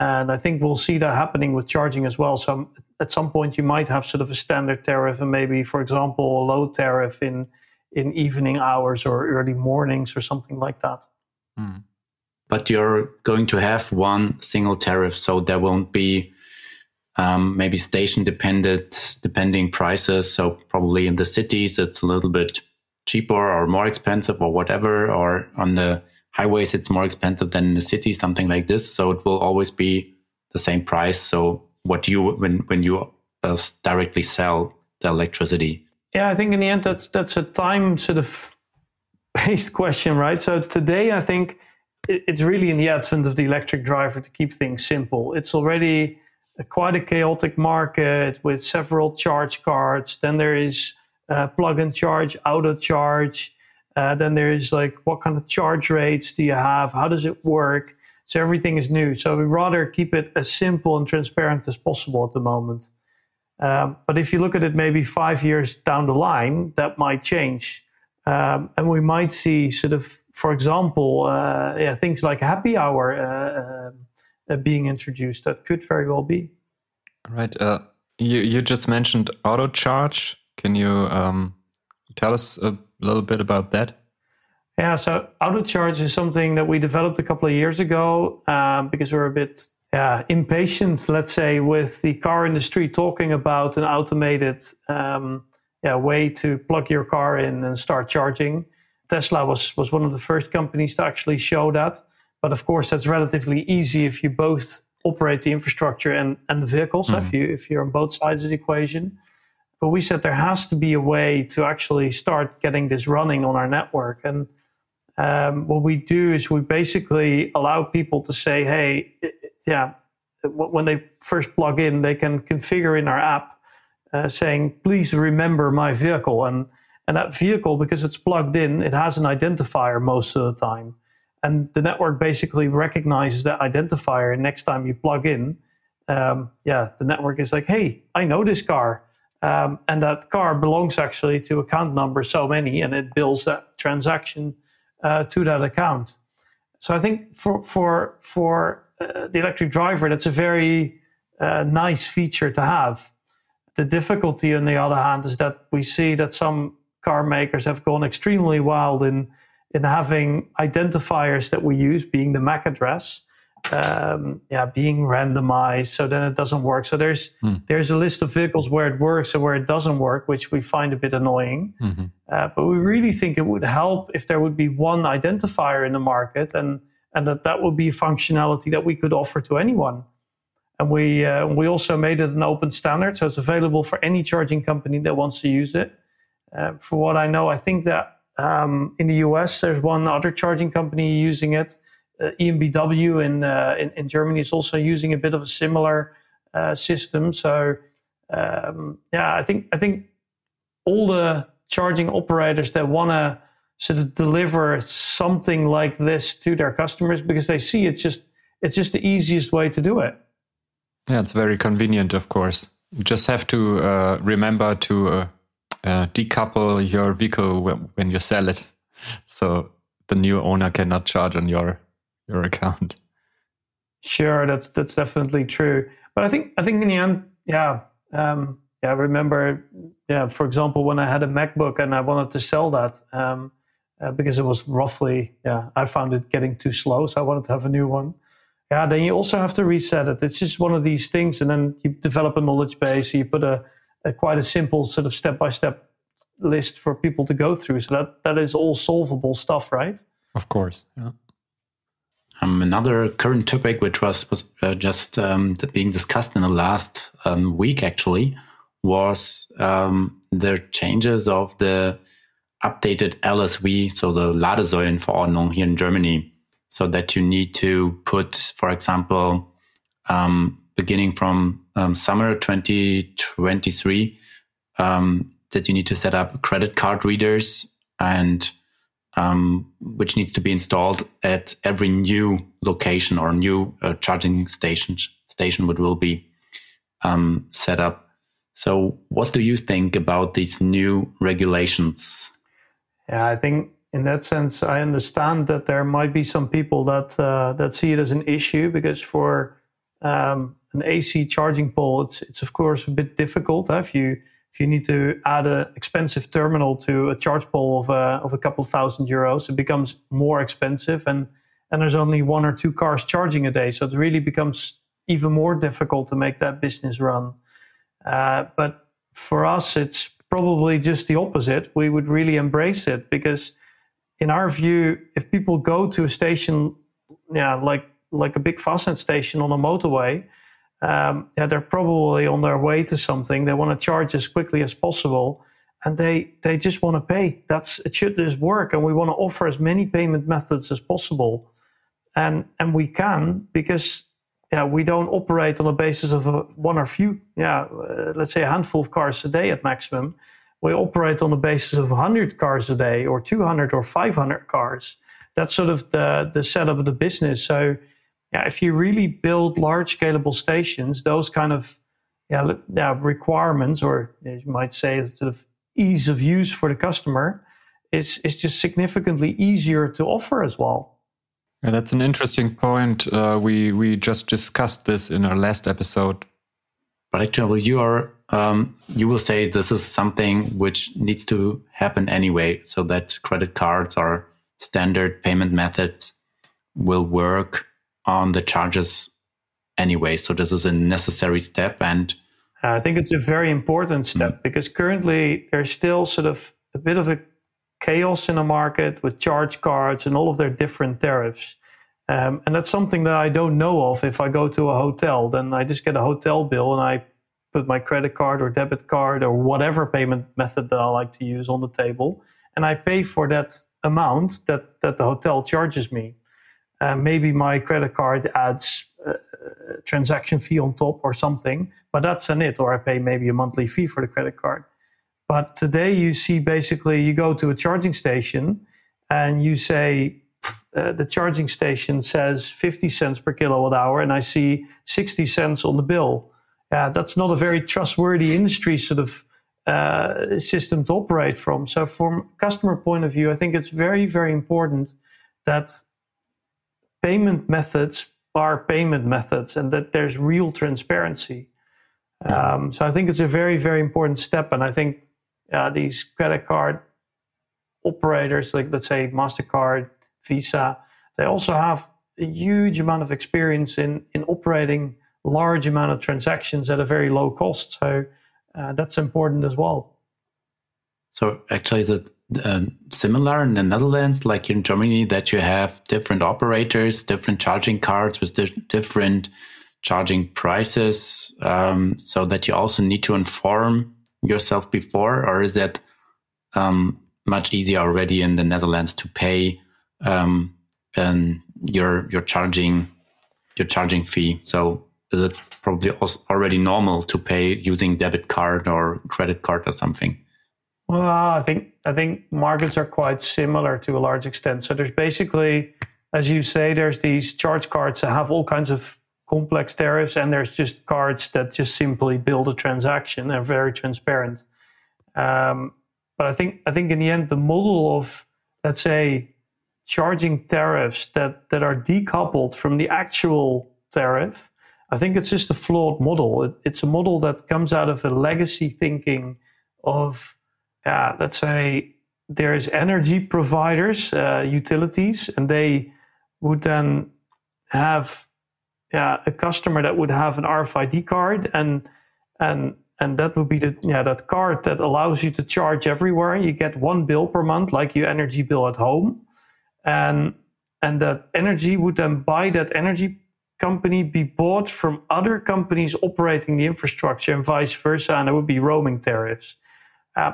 and I think we'll see that happening with charging as well. So at some point, you might have sort of a standard tariff and maybe, for example, a low tariff in in evening hours or early mornings or something like that. Mm. But you're going to have one single tariff, so there won't be um, maybe station dependent depending prices. So probably in the cities, it's a little bit cheaper or more expensive or whatever, or on the highways it's more expensive than in the city, something like this. So it will always be the same price. So what you when when you uh, directly sell the electricity. Yeah, I think in the end that's that's a time sort of based question, right? So today I think it's really in the advent of the electric driver to keep things simple. It's already quite a chaotic market with several charge cards. Then there is uh, plug and charge, auto charge. Uh, then there is like, what kind of charge rates do you have? How does it work? So everything is new. So we rather keep it as simple and transparent as possible at the moment. Um, but if you look at it maybe five years down the line, that might change. Um, and we might see sort of, for example, uh, yeah, things like happy hour uh, uh, being introduced. That could very well be. Right. Uh, you, you just mentioned auto charge. Can you um, tell us a little bit about that? Yeah, so auto charge is something that we developed a couple of years ago um, because we're a bit yeah, impatient, let's say, with the car industry talking about an automated um, yeah, way to plug your car in and start charging. Tesla was, was one of the first companies to actually show that. But of course, that's relatively easy if you both operate the infrastructure and, and the vehicles, mm-hmm. if, you, if you're on both sides of the equation. But we said there has to be a way to actually start getting this running on our network. And um, what we do is we basically allow people to say, hey, yeah, when they first plug in, they can configure in our app uh, saying, please remember my vehicle. And, and that vehicle, because it's plugged in, it has an identifier most of the time. And the network basically recognizes that identifier. And next time you plug in, um, yeah, the network is like, hey, I know this car. Um, and that car belongs actually to account number so many, and it bills that transaction uh, to that account. So I think for for for uh, the electric driver, that's a very uh, nice feature to have. The difficulty, on the other hand, is that we see that some car makers have gone extremely wild in in having identifiers that we use, being the MAC address, um, yeah, being randomized. So then it doesn't work. So there's mm. there's a list of vehicles where it works and where it doesn't work, which we find a bit annoying. Mm-hmm. Uh, but we really think it would help if there would be one identifier in the market, and and that that would be a functionality that we could offer to anyone. And we uh, we also made it an open standard, so it's available for any charging company that wants to use it. Uh, for what I know, I think that um, in the US there's one other charging company using it uh, EnBW in, uh, in, in Germany is also using a bit of a similar uh, system. So um, yeah, I think I think all the charging operators that want to sort of deliver something like this to their customers because they see it's just it's just the easiest way to do it. Yeah, it's very convenient, of course. You just have to uh, remember to uh, decouple your vehicle when you sell it, so the new owner cannot charge on your your account. Sure, that's that's definitely true. But I think I think in the end, yeah, um, yeah. I remember, yeah. For example, when I had a MacBook and I wanted to sell that um, uh, because it was roughly, yeah, I found it getting too slow, so I wanted to have a new one. Yeah, then you also have to reset it. It's just one of these things, and then you develop a knowledge base. You put a, a quite a simple sort of step by step list for people to go through. So that that is all solvable stuff, right? Of course. Yeah. Um, another current topic, which was, was uh, just um, being discussed in the last um, week, actually, was um, the changes of the updated LSV, so the Ladesäulenverordnung here in Germany, so that you need to put, for example, um, beginning from um, summer 2023, that you need to set up credit card readers and um, which needs to be installed at every new location or new uh, charging station station which will be um, set up. So, what do you think about these new regulations? Yeah, I think in that sense, I understand that there might be some people that uh, that see it as an issue because for um, an AC charging pole, it's it's of course a bit difficult. If you if you need to add an expensive terminal to a charge pole of a, of a couple thousand euros, it becomes more expensive. And, and there's only one or two cars charging a day. So it really becomes even more difficult to make that business run. Uh, but for us, it's probably just the opposite. We would really embrace it because, in our view, if people go to a station, yeah, like like a big Fastned station on a motorway, um, yeah, they're probably on their way to something. They want to charge as quickly as possible, and they they just want to pay. That's it should just work, and we want to offer as many payment methods as possible, and and we can because yeah we don't operate on the basis of a, one or few yeah uh, let's say a handful of cars a day at maximum. We operate on the basis of 100 cars a day, or 200 or 500 cars. That's sort of the the setup of the business. So yeah, if you really build large scalable stations, those kind of yeah, yeah, requirements, or as you might say sort of ease of use for the customer, is is just significantly easier to offer as well. Yeah, that's an interesting point. Uh, we we just discussed this in our last episode. But actually, you are um, you will say this is something which needs to happen anyway, so that credit cards or standard payment methods will work on the charges anyway. So this is a necessary step and I think it's a very important step mm. because currently there's still sort of a bit of a chaos in the market with charge cards and all of their different tariffs. Um, and that's something that I don't know of. If I go to a hotel, then I just get a hotel bill and I put my credit card or debit card or whatever payment method that I like to use on the table, and I pay for that amount that, that the hotel charges me. Uh, maybe my credit card adds a transaction fee on top or something, but that's an it. Or I pay maybe a monthly fee for the credit card. But today you see basically you go to a charging station and you say uh, the charging station says 50 cents per kilowatt hour, and I see 60 cents on the bill. Yeah, that's not a very trustworthy industry sort of uh, system to operate from. So, from customer point of view, I think it's very, very important that payment methods are payment methods and that there's real transparency. Um, so I think it's a very, very important step. And I think uh, these credit card operators, like let's say MasterCard, Visa, they also have a huge amount of experience in, in operating large amount of transactions at a very low cost. So uh, that's important as well. So actually, the um, similar in the Netherlands, like in Germany, that you have different operators, different charging cards with di different charging prices, um, so that you also need to inform yourself before, or is that um, much easier already in the Netherlands to pay um, your your charging your charging fee? So is it probably already normal to pay using debit card or credit card or something? Well, I think I think markets are quite similar to a large extent. So there's basically, as you say, there's these charge cards that have all kinds of complex tariffs, and there's just cards that just simply build a transaction and are very transparent. Um, but I think I think in the end, the model of let's say charging tariffs that that are decoupled from the actual tariff, I think it's just a flawed model. It, it's a model that comes out of a legacy thinking of yeah, let's say there's energy providers, uh, utilities, and they would then have yeah, a customer that would have an RFID card and and and that would be the yeah that card that allows you to charge everywhere. You get one bill per month, like your energy bill at home, and and that energy would then buy that energy company be bought from other companies operating the infrastructure and vice versa, and there would be roaming tariffs. Uh,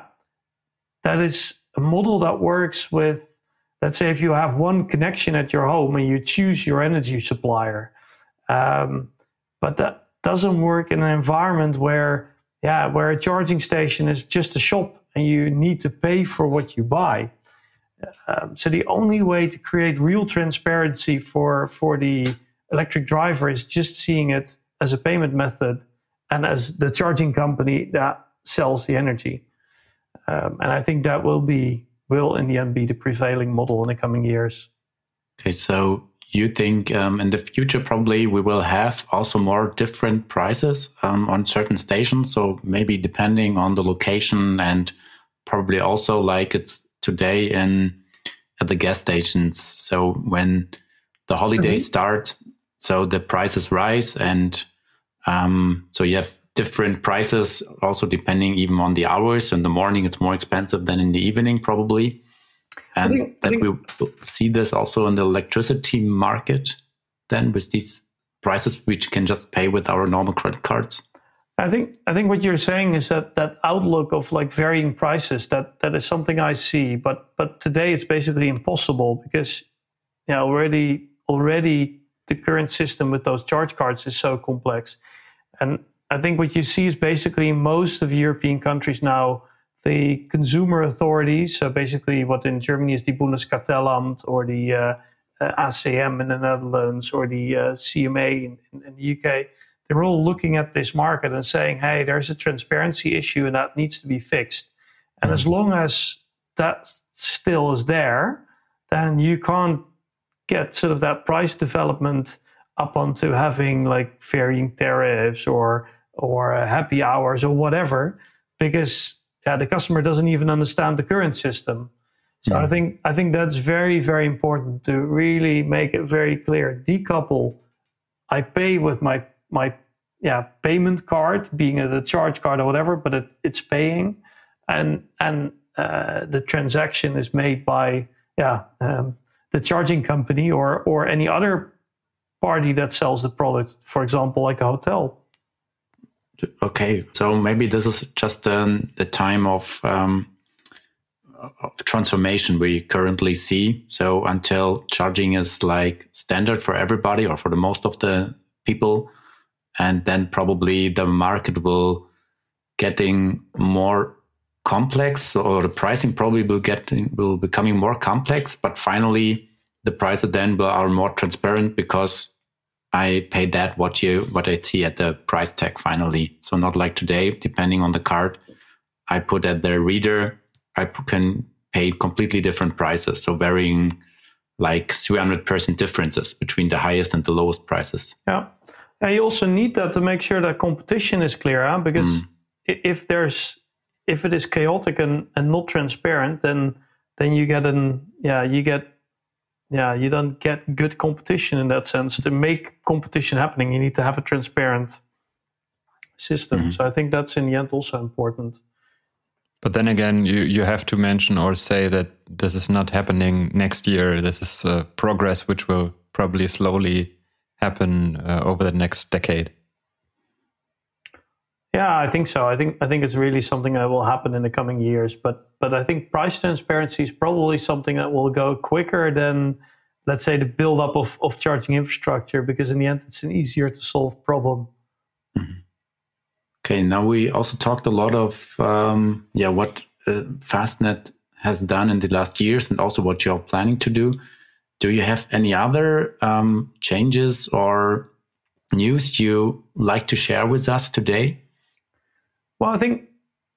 that is a model that works with, let's say, if you have one connection at your home and you choose your energy supplier. Um, but that doesn't work in an environment where, yeah, where a charging station is just a shop and you need to pay for what you buy. Um, so the only way to create real transparency for for the electric driver is just seeing it as a payment method and as the charging company that sells the energy. Um, and I think that will be will in the end be the prevailing model in the coming years. Okay, so you think um, in the future probably we will have also more different prices um, on certain stations. So maybe depending on the location and probably also like it's today in at the gas stations. So when the holidays mm -hmm. start, so the prices rise and um, so you have different prices, also depending even on the hours. In the morning, it's more expensive than in the evening, probably. And think, that we see this also in the electricity market, then with these prices, which can just pay with our normal credit cards. I think I think what you're saying is that that outlook of like varying prices that that is something I see, but but today it's basically impossible because you know already already the current system with those charge cards is so complex, and I think what you see is basically most of European countries now, the consumer authorities, so basically what in Germany is the Bundeskartellamt or the uh, uh, ACM in the Netherlands or the uh, CMA in, in, in, the UK, they're all looking at this market and saying, hey, there's a transparency issue and that needs to be fixed. And as long as that still is there, then you can't get sort of that price development up onto having like varying tariffs or or uh, happy hours or whatever, because yeah, the customer doesn't even understand the current system. So yeah. I think I think that's very very important to really make it very clear. Decouple. I pay with my my yeah payment card, being a the charge card or whatever, but it, it's paying, and and uh, the transaction is made by yeah um, the charging company or or any other party that sells the product. For example, like a hotel. Okay, so maybe this is just um, the time of, um, of transformation we currently see. So until charging is like standard for everybody or for the most of the people, and then probably the market will getting more complex, or the pricing probably will get will becoming more complex. But finally, the prices then are more transparent because I pay that what you what I see at the price tag finally. So not like today, depending on the card, I put at the reader, I can pay completely different prices. So varying like 300 percent differences between the highest and the lowest prices. Yeah. And you also need that to make sure that competition is clear, huh? because mm. if there's if it is chaotic and, and not transparent, then then you get an yeah you get yeah, you don't get good competition in that sense. To make competition happening, you need to have a transparent system. Mm-hmm. So I think that's in the end also important. But then again, you, you have to mention or say that this is not happening next year. This is a progress which will probably slowly happen uh, over the next decade. Yeah, I think so. I think I think it's really something that will happen in the coming years. But but I think price transparency is probably something that will go quicker than let's say the build-up of, of charging infrastructure because in the end it's an easier to solve problem. Mm-hmm. Okay, now we also talked a lot of um, yeah what uh, Fastned has done in the last years and also what you're planning to do. Do you have any other um, changes or news you like to share with us today? Well, I think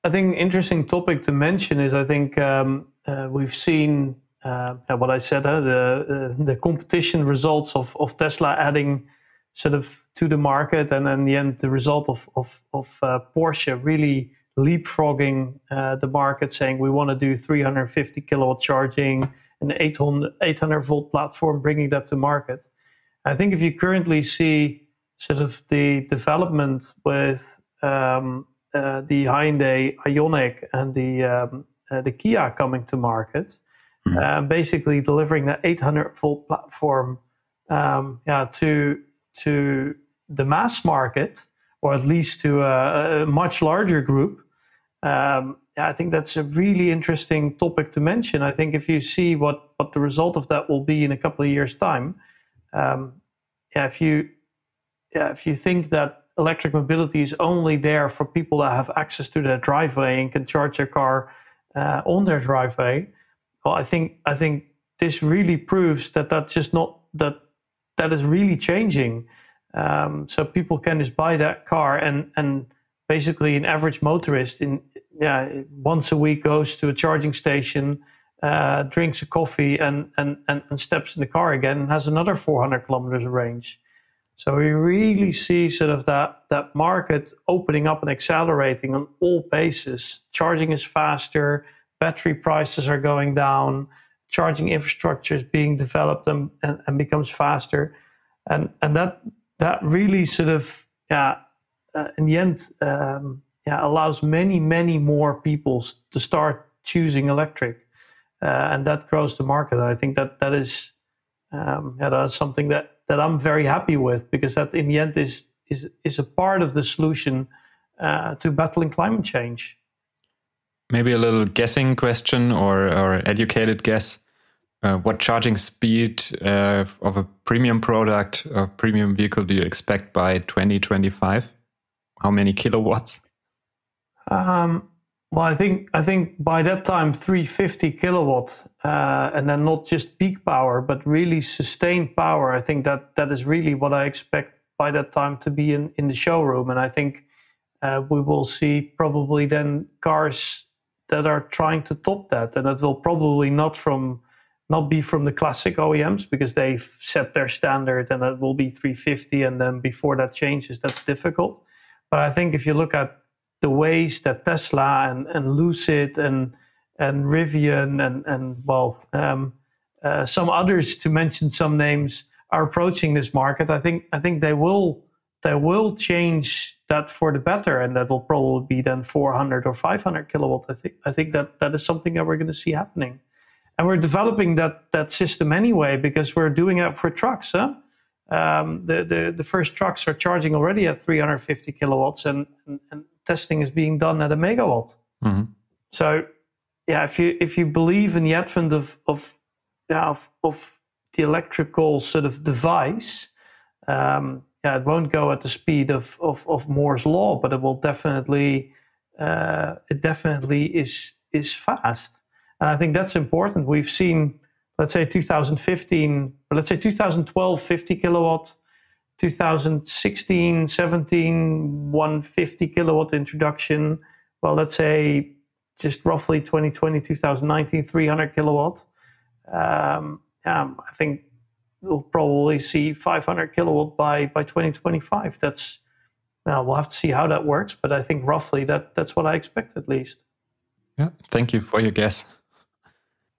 I think interesting topic to mention is I think um, uh, we've seen uh, what I said uh, the the competition results of of Tesla adding sort of to the market, and in the end the result of of, of uh, Porsche really leapfrogging uh, the market, saying we want to do 350 kilowatt charging, an 800 800 volt platform, bringing that to market. I think if you currently see sort of the development with um, uh, the Hyundai Ioniq and the um, uh, the Kia coming to market, mm-hmm. basically delivering that 800 volt platform, um, yeah, to to the mass market or at least to a, a much larger group. Um, yeah, I think that's a really interesting topic to mention. I think if you see what what the result of that will be in a couple of years' time, um, yeah, if you yeah, if you think that electric mobility is only there for people that have access to their driveway and can charge their car uh, on their driveway. Well, I think I think this really proves that that's just not that that is really changing. Um, so people can just buy that car and and basically an average motorist in yeah once a week goes to a charging station. Uh, drinks a coffee and, and, and, and steps in the car again and has another 400 kilometers of range. So we really see sort of that that market opening up and accelerating on all bases. Charging is faster, battery prices are going down, charging infrastructure is being developed and, and, and becomes faster, and and that that really sort of yeah uh, in the end um, yeah allows many many more people to start choosing electric, uh, and that grows the market. I think that that is um, yeah, that's something that that I'm very happy with because that in the end is is is a part of the solution uh, to battling climate change. Maybe a little guessing question or or educated guess. Uh, what charging speed uh, of a premium product or premium vehicle do you expect by 2025? How many kilowatts? Um, well, I think I think by that time, 350 kilowatt, uh, and then not just peak power, but really sustained power. I think that that is really what I expect by that time to be in in the showroom, and I think uh, we will see probably then cars that are trying to top that, and that will probably not from not be from the classic OEMs because they've set their standard, and that will be 350, and then before that changes, that's difficult. But I think if you look at the ways that Tesla and, and Lucid and and Rivian and and well um, uh, some others to mention some names are approaching this market. I think I think they will they will change that for the better, and that will probably be then 400 or 500 kilowatt. I think I think that that is something that we're going to see happening, and we're developing that that system anyway because we're doing it for trucks. Huh? Um, the, the the first trucks are charging already at 350 kilowatts, and, and, and testing is being done at a megawatt. Mm-hmm. So, yeah, if you if you believe in the advent of of yeah, of, of the electrical sort of device, um, yeah, it won't go at the speed of, of, of Moore's law, but it will definitely uh, it definitely is is fast, and I think that's important. We've seen, let's say, 2015, let's say 2012, 50 kilowatt 2016, 17, 150 kilowatt introduction. Well, let's say just roughly 2020, 2019, 300 kilowatt. Um, yeah, I think we'll probably see 500 kilowatt by, by 2025. That's now we'll have to see how that works, but I think roughly that that's what I expect at least. Yeah, thank you for your guess.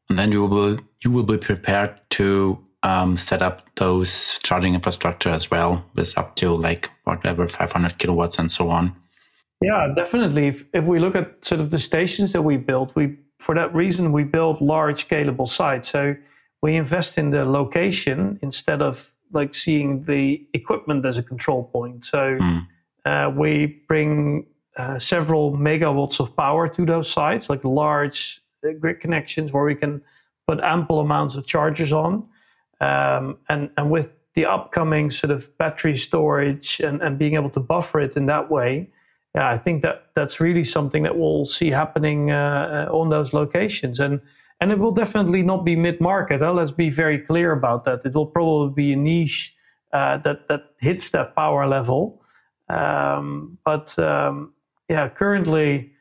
And then you will you will be prepared to um, set up those charging infrastructure as well with up to like whatever 500 kilowatts and so on. Yeah definitely. If, if we look at sort of the stations that we built we for that reason we build large scalable sites. So we invest in the location instead of like seeing the equipment as a control point. So mm. uh, we bring uh, several megawatts of power to those sites like large uh, grid connections where we can put ample amounts of chargers on um, and, and with the upcoming sort of battery storage and, and being able to buffer it in that way, yeah, I think that that's really something that we'll see happening uh, uh on those locations, and and it will definitely not be mid market. Let's be very clear about that. It will probably be a niche uh, that that hits that power level, um, but um, yeah, currently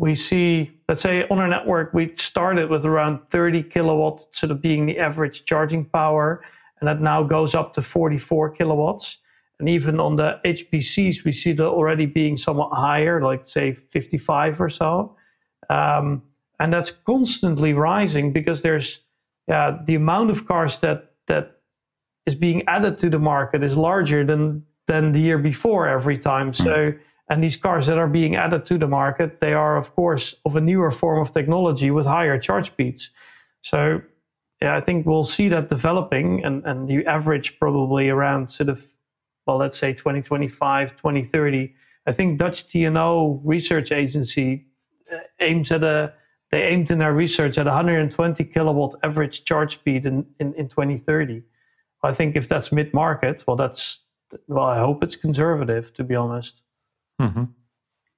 we see, let's say on our network, we started with around 30 kilowatts, sort of being the average charging power, and that now goes up to 44 kilowatts. And even on the HPCs, we see that already being somewhat higher, like say 55 or so. Um, and that's constantly rising because there's yeah, the amount of cars that that is being added to the market is larger than than the year before every time. So mm. And these cars that are being added to the market, they are of course of a newer form of technology with higher charge speeds. So yeah, I think we'll see that developing and, and the average probably around sort of well, let's say 2025, 2030. I think Dutch TNO research agency uh, aims at a they aimed in their research at 120 kilowatt average charge speed in, in, in 2030. I think if that's mid market, well, that's well, I hope it's conservative to be honest. Mm-hmm.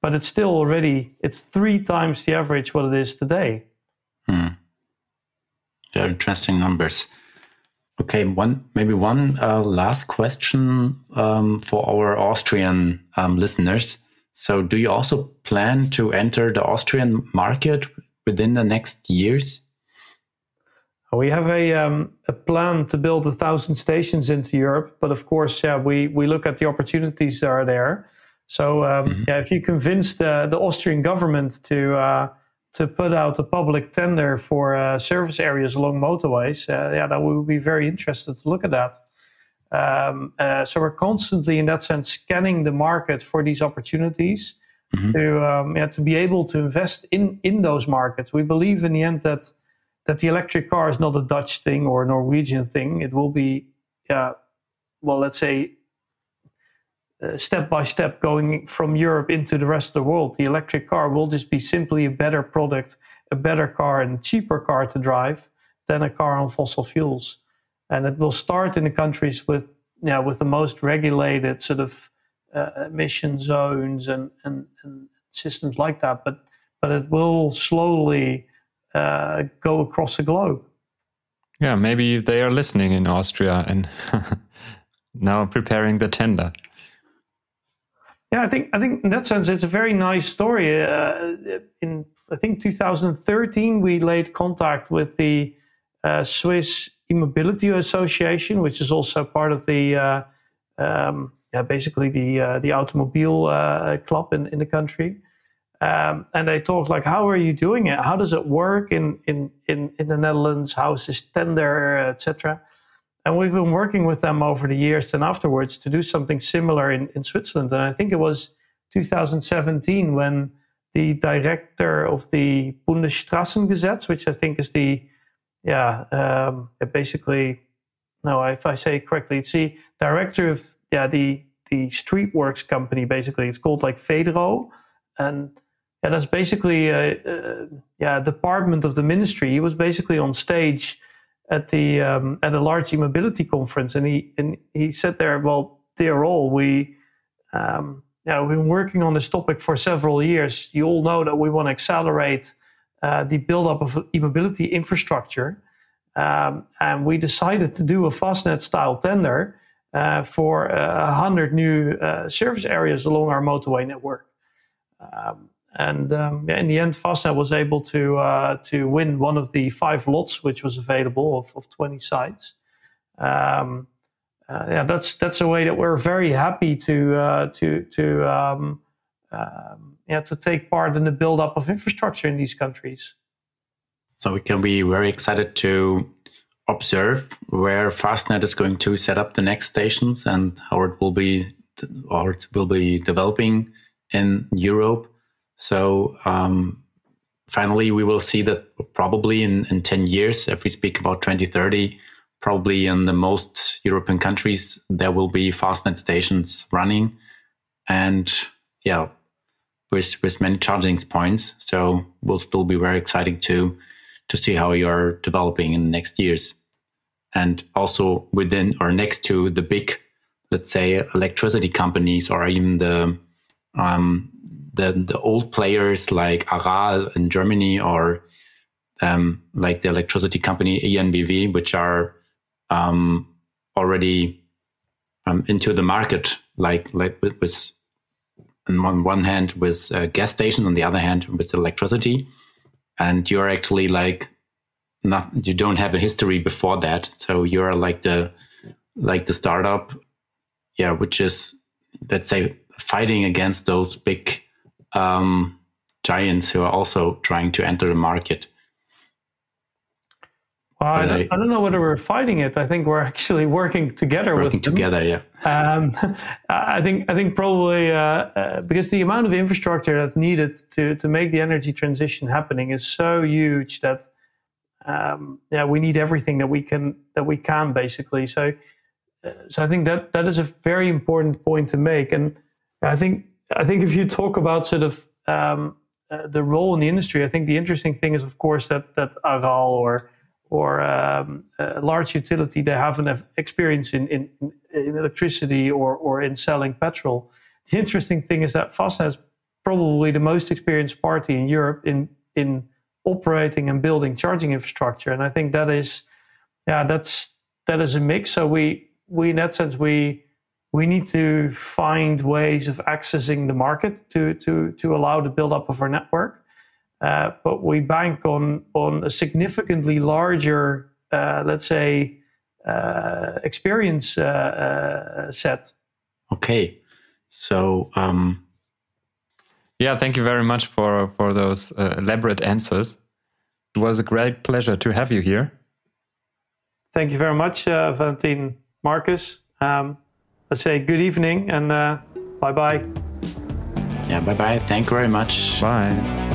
But it's still already it's three times the average what it is today. Hmm. They're interesting numbers. Okay, one maybe one uh, last question um, for our Austrian um, listeners. So, do you also plan to enter the Austrian market within the next years? We have a um, a plan to build a thousand stations into Europe, but of course, yeah, we we look at the opportunities that are there. So, um, mm-hmm. yeah, if you convince the the Austrian government to uh, to put out a public tender for uh, service areas along motorways, uh, yeah, that we would be very interested to look at that. Um, uh, so we're constantly, in that sense, scanning the market for these opportunities mm-hmm. to um, yeah, to be able to invest in in those markets. We believe in the end that that the electric car is not a Dutch thing or a Norwegian thing. It will be, yeah, well, let's say uh, step by step going from Europe into the rest of the world. The electric car will just be simply a better product, a better car, and cheaper car to drive than a car on fossil fuels. And it will start in the countries with yeah with the most regulated sort of uh, emission zones and, and, and systems like that. But but it will slowly uh, go across the globe. Yeah, maybe they are listening in Austria and now preparing the tender. Yeah, I think I think in that sense it's a very nice story. Uh, in I think 2013 we laid contact with the uh, Swiss E-Mobility Association, which is also part of the uh, um, yeah basically the uh, the automobile uh, club in, in the country. Um, and they talked like, how are you doing it? How does it work in in in, in the Netherlands? How is this tender, etc. And we've been working with them over the years and afterwards to do something similar in, in Switzerland. And I think it was 2017 when the director of the Bundesstrassengesetz, which I think is the, yeah, um, basically, no, if I say it correctly, it's the director of, yeah, the, the street works company, basically. It's called like VDRO. And yeah, that's basically a, a yeah, department of the ministry. He was basically on stage at the um, at a large e-mobility conference, and he and he said there, "Well, dear all, we um, yeah, we've been working on this topic for several years. You all know that we want to accelerate uh, the buildup of e-mobility infrastructure, um, and we decided to do a Fastned style tender uh, for a uh, hundred new uh, service areas along our motorway network." Um, and um, yeah, in the end, Fastned was able to uh, to win one of the five lots which was available of, of 20 sites. Um, uh, yeah, that's that's a way that we're very happy to uh, to to um, um yeah to take part in the build up of infrastructure in these countries. So we can be very excited to observe where Fastned is going to set up the next stations and how it will be or it will be developing in Europe so um, finally, we will see that probably in, in 10 years, if we speak about 2030, probably in the most European countries, there will be Fastned stations running. And yeah, with, with many charging points. So will still be very exciting to, to see how you're developing in the next years. And also within or next to the big, let's say, electricity companies or even the um, the the old players like Aral in Germany or um, like the electricity company EnBW, which are um, already um, into the market, like like with, with on one hand with gas stations, on the other hand with electricity, and you're actually like not you don't have a history before that, so you're like the like the startup, yeah, which is let's say fighting against those big um, giants who are also trying to enter the market. Well, I, I, I, don't know whether we're fighting it. I think we're actually working together. Working with together, yeah. Um, I think I think probably uh, uh, because the amount of infrastructure that's needed to to make the energy transition happening is so huge that um, yeah we need everything that we can that we can basically. So uh, so I think that that is a very important point to make, and I think I think if you talk about sort of um, uh, the role in the industry, I think the interesting thing is, of course, that that Aral or or um, a large utility they have an experience in, in, in electricity or or in selling petrol. The interesting thing is that Fastned is probably the most experienced party in Europe in in operating and building charging infrastructure, and I think that is yeah that's that is a mix. So we we in that sense we we need to find ways of accessing the market to to to allow the build up of our network. Uh, but we bank on on a significantly larger, uh, let's say, uh, experience uh, uh, set. Okay, so um... yeah, thank you very much for for those uh, elaborate answers. It was a great pleasure to have you here. Thank you very much, Valentin Markus. Um, let's say good evening and uh, bye bye. Yeah, bye bye. Thank you very much. Bye.